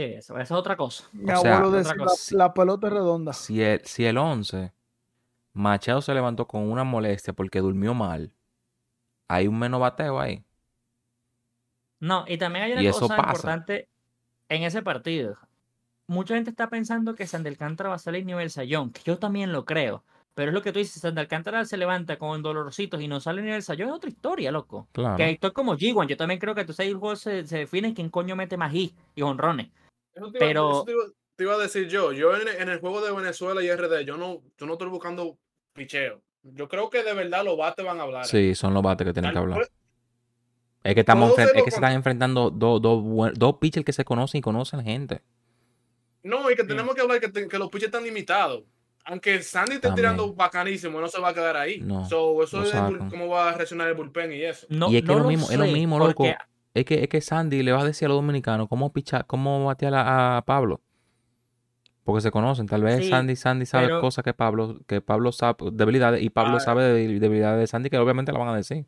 Sí, eso, es otra cosa. Mi abuelo decía, la, pelota es redonda. Si el, si el 11, Machado se levantó con una molestia porque durmió mal, hay un menos bateo ahí. No, y también hay una cosa importante en ese partido. Mucha gente está pensando que Sandy Alcántara va a salir nivel Sayón, que yo también lo creo. Pero es lo que tú dices, Sandy Alcántara se levanta con dolorositos y no sale nivel Sayón, es otra historia, loco. Claro. Que esto es como G1. Yo también creo que tú sabes, el juego se, se define quién coño mete más y honrones. Pero. te, iba, a decir yo. Yo en, el juego de Venezuela y RD, yo no, yo no estoy buscando picheo. Yo creo que de verdad los bates van a hablar. Sí, son los bates que tienen que hablar. Es que, estamos es que se están enfrentando dos, dos, dos pitchers que se conocen y conocen gente. No, y que tenemos que hablar que, que los pitchers están limitados. Aunque Sandy esté tirando bacanísimo, no se va a quedar ahí. No, eso es cómo va a reaccionar el bullpen y eso. y es que es lo mismo, es lo mismo, loco. Es que, es que Sandy le va a decir a los dominicanos cómo pichar, cómo batear a, Pablo. Porque se conocen. Tal vez Sandy, Sandy sabe cosas que Pablo, que Pablo sabe, debilidades, y Pablo ah. sabe de debilidades de Sandy que obviamente la van a decir.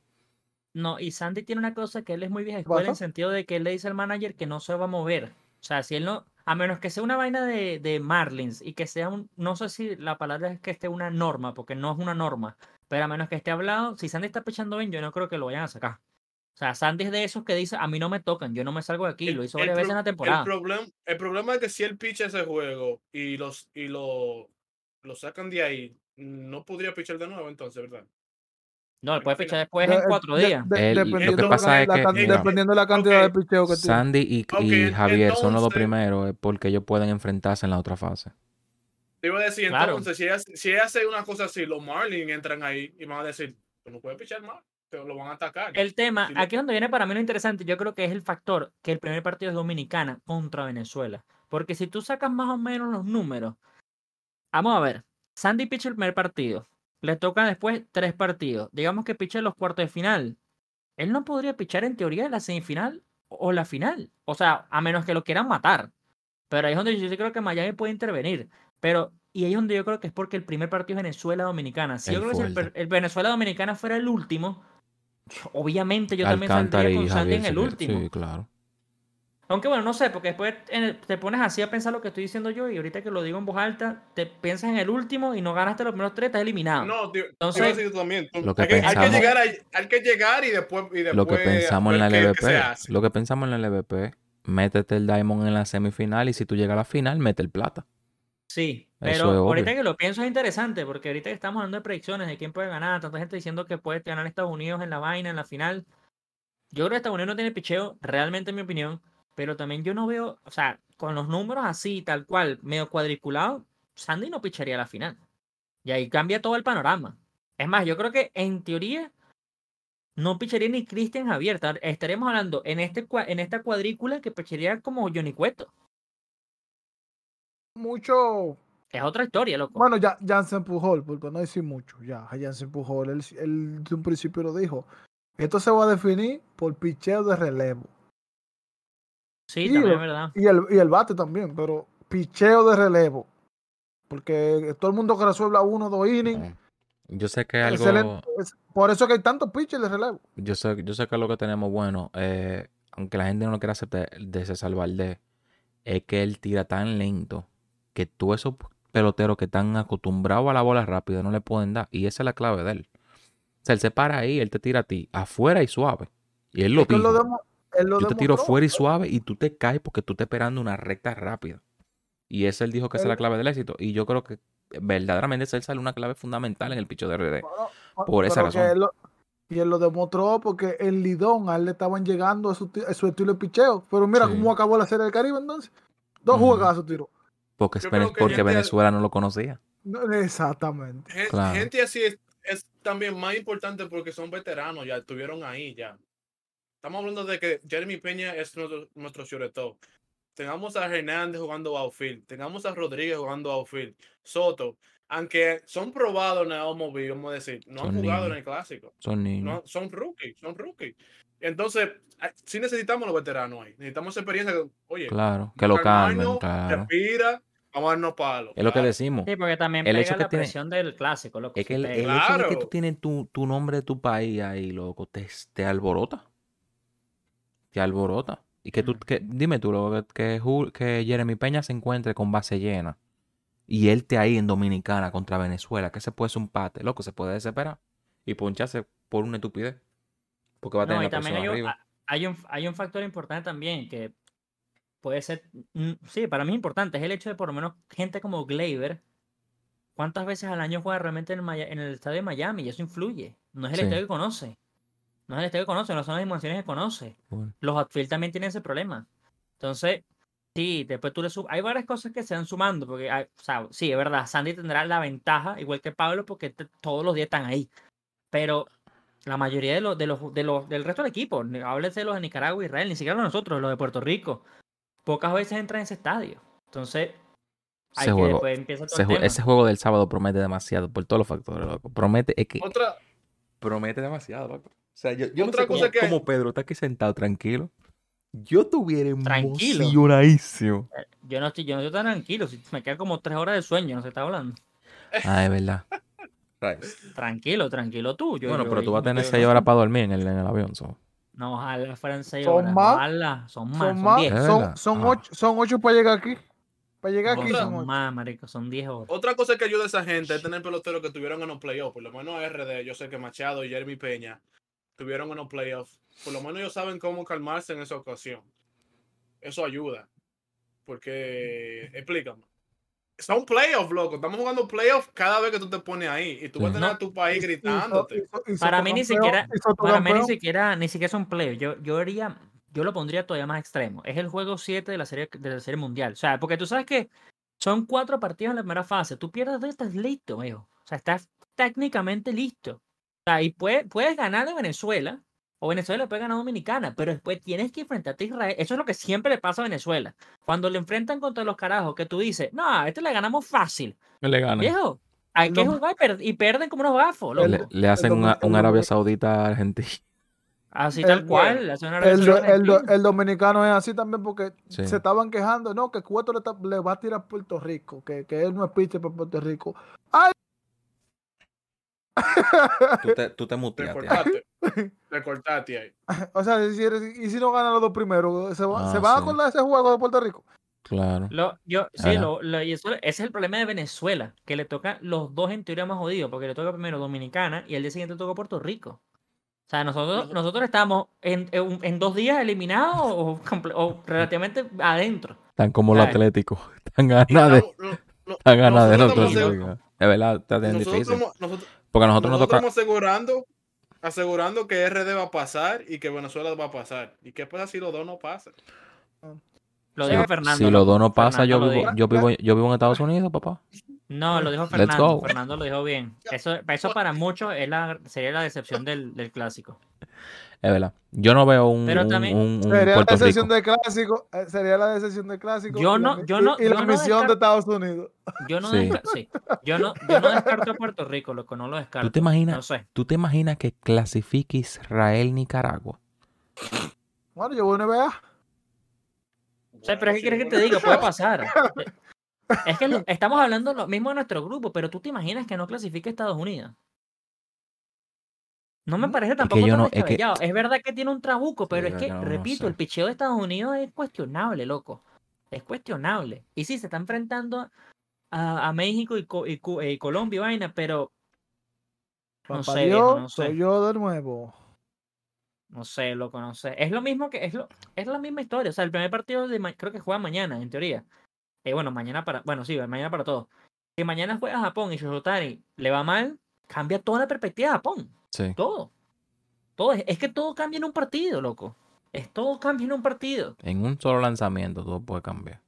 No, y Sandy tiene una cosa que él es muy vieja escuela en el sentido de que él le dice al manager que no se va a mover. O sea, si él no, a menos que sea una vaina de, de Marlins y que sea un, no sé si la palabra es que esté una norma, porque no es una norma, pero a menos que esté hablado, si Sandy está pechando bien, yo no creo que lo vayan a sacar. O sea, Sandy es de esos que dice, a mí no me tocan, yo no me salgo de aquí, lo hizo varias veces en la temporada. El, problema, el problema es que si él picha ese juego y, los, y lo, lo sacan de ahí, no podría pichar de nuevo entonces, ¿verdad? No, él puede fichar después en cuatro días. lo que pasa es que. dependiendo de la cantidad de picheo que tiene. Sandy y, Javier son los dos primeros porque ellos pueden enfrentarse en la otra fase. Te iba a decir, entonces, si ella, si hace una cosa así, los Marlins entran ahí y van a decir, pues no puede pichar más, lo van a atacar. El tema, aquí es donde viene para mí lo interesante, yo creo que es el factor que el primer partido es Dominicana contra Venezuela. Porque si tú sacas más o menos los números, vamos a ver, Sandy picha el primer partido, le tocan después tres partidos. Digamos que piche los cuartos de final. Él no podría pichar en teoría la semifinal o la final. O sea, a menos que lo quieran matar. Pero ahí es donde yo creo que Miami puede intervenir. Pero, y ahí es donde yo creo que es porque el primer partido es Venezuela-Dominicana. Si yo creo que el, el Venezuela-Dominicana fuera el último, obviamente yo también saldría con Sandy en el último. Sí, claro. Aunque bueno, no sé, porque después te pones así a pensar lo que estoy diciendo yo y ahorita que lo digo en voz alta, te piensas en el último y no ganaste los primeros tres, estás eliminado. No, tío, Entonces, también. Lo que hay, pensamos, hay, que llegar hay que llegar y después, y después Lo que pensamos en la LVP, lo que pensamos en la LVP, métete el Diamond en la semifinal y si tú llegas a la final, mete el plata. Sí, pero ahorita que lo pienso es interesante porque ahorita que estamos hablando de predicciones de quién puede ganar, tanta gente diciendo que puede ganar Estados Unidos en la vaina, en la final. Yo creo que Estados Unidos no tiene picheo, realmente en mi opinión. Pero también yo no veo, o sea, con los números así, tal cual, medio cuadriculado, Sandy no picharía la final. Y ahí cambia todo el panorama. Es más, yo creo que en teoría no picharía ni Cristian Javier. Estaríamos hablando en, este, en esta cuadrícula que picharía como Johnny Cueto. Mucho. Es otra historia, loco. Bueno, ya Jansen Pujol, porque no decir mucho. Ya, Jansen Pujol, él, él de un principio lo dijo. Esto se va a definir por picheo de relevo. Sí, también es verdad. Y el, y el bate también, pero picheo de relevo. Porque todo el mundo que resuelve a uno dos innings. Yo sé que algo. Por eso que hay tantos pitchers de relevo. Yo sé, yo sé que lo que tenemos bueno, eh, aunque la gente no lo quiera aceptar de César Valdés, es que él tira tan lento que tú esos peloteros que están acostumbrados a la bola rápida no le pueden dar. Y esa es la clave de él. O sea, él se para ahí, él te tira a ti, afuera y suave. Y él lo, yo te tiro fuera y suave y tú te caes porque tú estás esperando una recta rápida. Y ese él dijo que esa es la clave del éxito. Y yo creo que verdaderamente él sale una clave fundamental en el picho de RD. por esa razón. y él lo demostró porque el Lidón a él le estaban llegando a su, estilo de picheo. Pero mira cómo acabó la serie del Caribe entonces. Dos juegazos tiró. Porque, porque Venezuela no lo conocía. exactamente. Gente, así es, es, también más importante porque son veteranos, ya estuvieron ahí ya. Estamos hablando de que Jeremy Peña es nuestro, nuestro tengamos a Hernández jugando outfield, tengamos a Rodríguez jugando outfield, Soto, aunque son probados en el MLB, vamos a decir, no han jugado en el clásico. Son niños. No, son rookies, son rookies. Entonces, sí necesitamos los veteranos ahí. Necesitamos experiencia. Oye, claro, que lo cambien. Claro. Respira, vamos a darnos palos. Es lo que decimos. Sí, porque también el hecho que la presión del clásico. Loco, es que el, hecho de que tú tienes tu, tu, nombre de tu país ahí, loco, te, te alborota. Te alborota. Y que tú, que, dime tú, que, que Jeremy Peña se encuentre con base llena y él te ahí en Dominicana contra Venezuela, que se puede ser un pate, loco, se puede desesperar y poncharse por una estupidez. Porque va a tener la también hay, arriba. Hay, un, hay un factor importante también que puede ser, mm, sí, para mí es importante, es el hecho de por lo menos gente como Gleyber, ¿cuántas veces al año juega realmente en el, en el estadio de Miami? Y eso influye. No es el estadio que conoce. No es el estadio que conoce, no son las dimensiones que conoce. Los outfield también tienen ese problema. Entonces, sí, después tú le subes. Hay varias cosas que se van sumando, porque, o sea, sí, es verdad, Sandy tendrá la ventaja, igual que Pablo, porque todos los días están ahí. Pero la mayoría de los, de los, de los del resto del equipo, háblese de los de Nicaragua, Israel, ni siquiera nosotros, los de Puerto Rico, pocas veces entran en ese estadio. Entonces, ese, juego, ese, juego del sábado promete demasiado por todos los factores, loco. Promete, es que. Otra... Promete demasiado, loco. O sea, yo, yo Otra no sé cosa que... como Pedro está aquí sentado tranquilo. Yo estuviera tranquilo. emocionadísimo. Eh, yo no estoy, yo no estoy tan tranquilo. Si me quedan como tres horas de sueño, no se está hablando. Ah, es verdad. Tranquilo, tranquilo tú. bueno, pero tú vas a tener seis horas para dormir en el, en el avión. So. No, ojalá fueran seis horas. Más, son más. Son más. Son, son, ocho, son ocho para llegar aquí. Para llegar aquí son, más, marico, son diez horas. Otra cosa que ayuda a esa gente es tener peloteros que tuvieron en los playoffs. Por lo menos RD, yo sé que Machado y Jeremy Peña tuvieron unos playoffs. Por lo menos ellos saben cómo calmarse en esa ocasión. Eso ayuda. Porque, explícame. Son playoffs, loco. Estamos jugando playoffs cada vez que tú te pones ahí. Y tú vas a tener a tu país gritándote. para mí ni siquiera, para mí ni siquiera, ni siquiera son playoffs. Yo, yo haría, yo lo pondría todavía más extremo. Es el juego 7 de la serie, de la serie mundial. O sea, porque tú sabes que son cuatro partidos en la primera fase. Tú pierdes estás listo, viejo. O sea, estás técnicamente listo y puedes, puedes ganar de Venezuela, o Venezuela puede ganar a Dominicana, pero después tienes que enfrentarte a Israel. Eso es lo que siempre le pasa a Venezuela. Cuando le enfrentan contra los carajos, que tú dices, no, a este le ganamos fácil. Le ganan. Viejo, hay que jugar y, pierden como unos gafos. Le, hacen un Arabia Saudita a Argentina. Así tal cual. El, dominicano es así también porque se estaban quejando, no, que Cueto le, va a tirar a Puerto Rico, que, que él no es pitcher para Puerto Rico. ¡Ay! Tú te, tú te muteaste. Te cortaste, ahí. O sea, si y si no ganan los dos primeros, ¿se, va, ¿se va a acordar ese juego de Puerto Rico? Claro. Lo, yo, sí, lo, y eso, ese es el problema de Venezuela, que le toca los dos en teoría más jodidos, porque le toca primero Dominicana y el día siguiente le toca Puerto Rico. O sea, nosotros, nosotros estamos en, en, dos días eliminados o, o, relativamente adentro. Están como. Están ganados de, están ganados de nosotros. Es verdad, está bien difícil. nosotros, porque nosotros, nos toca... estamos asegurando, asegurando que RD va a pasar y que Venezuela va a pasar. ¿Y qué pasa si los dos no pasan? Lo dijo Fernando. Si los dos no pasan, yo vivo, yo, vivo, yo vivo en Estados Unidos, papá. No, lo dijo Fernando. Fernando lo dijo bien. Eso, eso para muchos es la, sería la decepción del, del clásico. Es verdad. Yo no veo un. Pero también. Un, sería la decepción del clásico. Eh, sería la decepción del clásico. Yo no. Yo no y, la misión de Estados Unidos. Yo no, sí. sí. Yo no, yo no descarto a Puerto Rico, loco. No lo descarto. ¿Tú te imaginas, no sé. ¿tú te imaginas que clasifique Israel-Nicaragua? Bueno, yo voy a NBA. O sea, pero ¿qué quieres que te diga? Puede pasar. Es que estamos hablando lo mismo de nuestro grupo, pero tú te imaginas que no clasifique Estados Unidos. No me parece tampoco tan es, verdad que tiene un trabuco, pero es que, repito, el picheo de Estados Unidos es cuestionable, loco. Es cuestionable. Y sí, se está enfrentando a, México y, y, Colombia y vaina, pero. No sé, no sé. Soy yo de nuevo. No sé, lo conoce. Es lo mismo que. Es, lo, es la misma historia. O sea, el primer partido de creo que juega mañana, en teoría. Eh, bueno, mañana para. Bueno, sí, mañana para todos. Si mañana juega Japón y Shoshotari le va mal, cambia toda la perspectiva de Japón. Sí. Todo. Todo. Es, que todo cambia en un partido, loco. Es todo cambia en un partido. En un solo lanzamiento todo puede cambiar.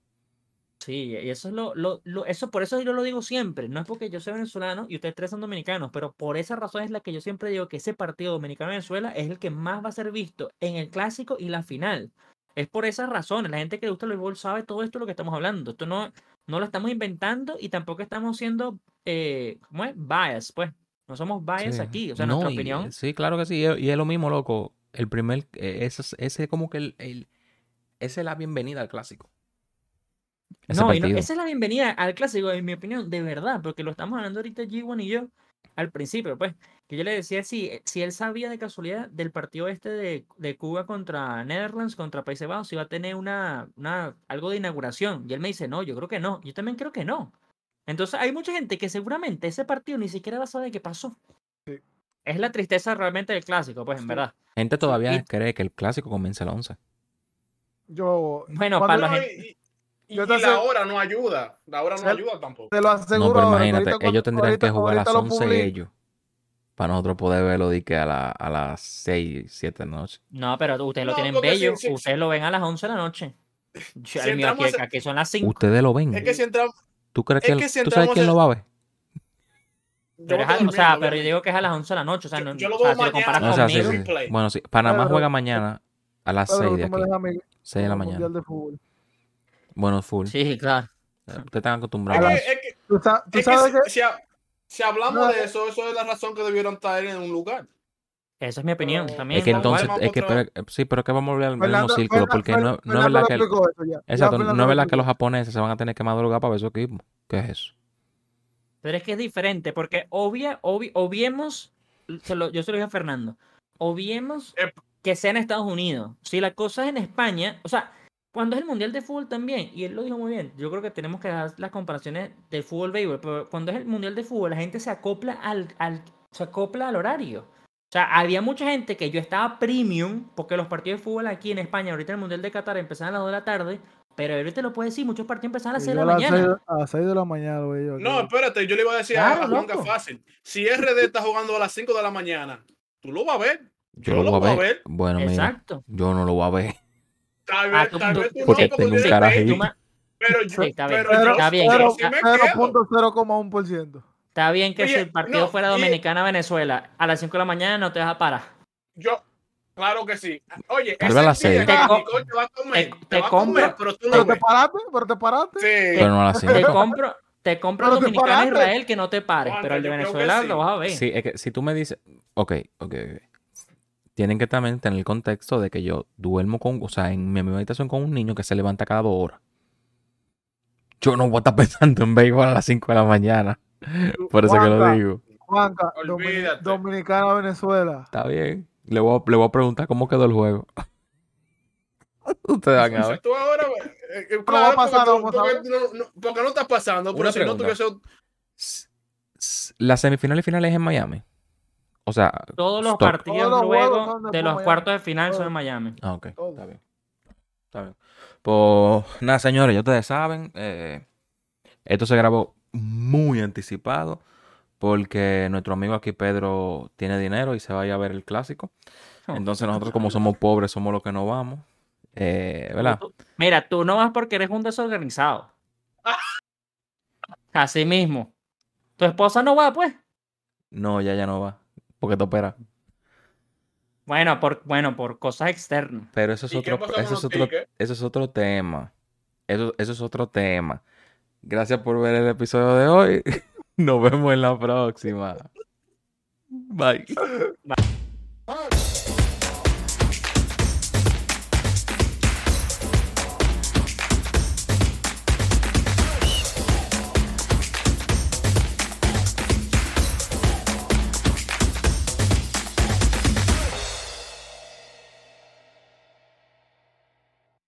Sí, y eso es lo, lo, lo, eso por eso yo lo digo siempre, no es porque yo soy venezolano y ustedes tres son dominicanos, pero por esa razón es la que yo siempre digo que ese partido dominicano-Venezuela es el que más va a ser visto en el clásico y la final. Es por esas razones, la gente que le gusta el béisbol sabe todo esto de lo que estamos hablando. Esto no, no lo estamos inventando y tampoco estamos siendo, eh, ¿cómo es? Bias, pues. No somos bias aquí, o sea, nuestra opinión. Sí, claro que sí, y es lo mismo, loco. El primer, e, ese, ese como que el, el, esa es la bienvenida al clásico no, esa es la bienvenida al clásico, en mi opinión, de verdad, porque lo estamos hablando ahorita G1 y yo al principio, pues, que yo le decía si, si él sabía de casualidad del partido este de, de Cuba contra Netherlands, contra Países Bajos, si iba a tener una, una, algo de inauguración. Y él me dice, no, yo creo que no, yo también creo que no. Entonces hay mucha gente que seguramente ese partido ni siquiera va a saber qué pasó. Es la tristeza realmente del clásico, pues, en verdad. Gente todavía cree que el clásico comienza el 11. Yo. Bueno, para la gente. Y, la hora no ayuda. La hora no ayuda tampoco. Te lo aseguro. No, pero imagínate, ellos tendrían que jugar a las 11 ellos. Para nosotros poder verlo de que a, la, a las 6, 7 de la noche. No, pero ustedes lo tienen bello. ustedes lo ven a las 11 de la noche. Yo, aquí, son las 5. Ustedes lo ven. Es que si entramos. ¿Tú crees que, ¿tú sabes quién lo va a ver? Pero, o sea, pero yo digo que es a las 11 de la noche. O sea, no, yo, lo veo mañana. o sea, sí, sí. Bueno, sí. Panamá juega mañana a las 6 de aquí. 6 de la mañana. De bueno, full. Sí, claro. Ustedes están acostumbrados. Es que, ¿Tú, sabes que, Si, hablamos de eso, eso es la razón que debieron estar en un lugar. Esa es mi opinión también. Es que entonces, es que, pero, sí, pero es que vamos a volver al mismo círculo, porque no, no, es verdad que, exacto, no es verdad que los japoneses se van a tener que madrugar para ver su equipo. ¿Qué es eso? Pero es que es diferente, porque obvia, obvi, obviemos, se lo, yo se lo dije a Fernando, obviemos eh, que sea en Estados Unidos. Si la cosa es en España, o sea, cuando es el Mundial de Fútbol también, y él lo dijo muy bien, yo creo que tenemos que dar las comparaciones del fútbol béisbol, pero cuando es el Mundial de Fútbol, la gente se acopla al, al, se acopla al horario. O sea, había mucha gente que yo estaba premium, porque los partidos de fútbol aquí en España, ahorita el Mundial de Qatar empezaban a las 2 de la tarde, pero ahorita lo puede decir, muchos partidos empezaban a las 6 de la mañana. A las 6 de la mañana, güey. No, espérate, yo le iba a decir a Juan fácil. Si RD está jugando a las 5 de la mañana, tú lo vas a ver. Yo, lo voy a ver. Bueno, Exacto. yo no lo voy a ver. Tal vez, tal vez porque tengo un carajillo. Pero yo, está bien, pero está bien. 0.01%. Está bien que si el partido fuera Dominicana-Venezuela a las 5 de la mañana no te vas a parar. Yo, claro que sí. Oye, ese día te, te, comer, te, compro, pero tú no te paraste, pero te paraste. Sí. Pero no a las 5. Te compro, te compro el Dominicana-Israel que no te pares, pero el de Venezuela lo vas a ver. Sí, es que si tú me dices, ok, ok, ok tienen que también tener el contexto de que yo duermo con, o sea, en mi habitación con un niño que se levanta cada dos horas. Yo no voy a estar pensando en béisbol a las 5 de la mañana. Por eso que lo digo. Juanca, Dominicana, Venezuela. Está bien. Le voy, a, le voy a preguntar cómo quedó el juego. Ustedes van a ver. Tú ahora, eh, eh, claro, porque, no, porque, no, estás pasando, pero si no tuviese... Las semifinales y finales en Miami. O sea, todos los partidos luego de los cuartos de final son en Miami. Ah, ok. Está bien. Está bien. Pues nada, señores, ya ustedes saben, eh, esto se grabó muy anticipado porque nuestro amigo aquí Pedro tiene dinero y se vaya a ver el clásico. Oh. Entonces nosotros como somos pobres somos los que no vamos. Eh, ¿Verdad? Mira, tú no vas porque eres un desorganizado. Así mismo. ¿Tu esposa no va, pues? No, ya ya no va porque te opera. Bueno, por, bueno, por cosas externas. Pero eso es otro, eso es otro, eso es otro tema. Eso, eso es otro tema. Gracias por ver el episodio de hoy. Nos vemos en la próxima. Bye. Bye.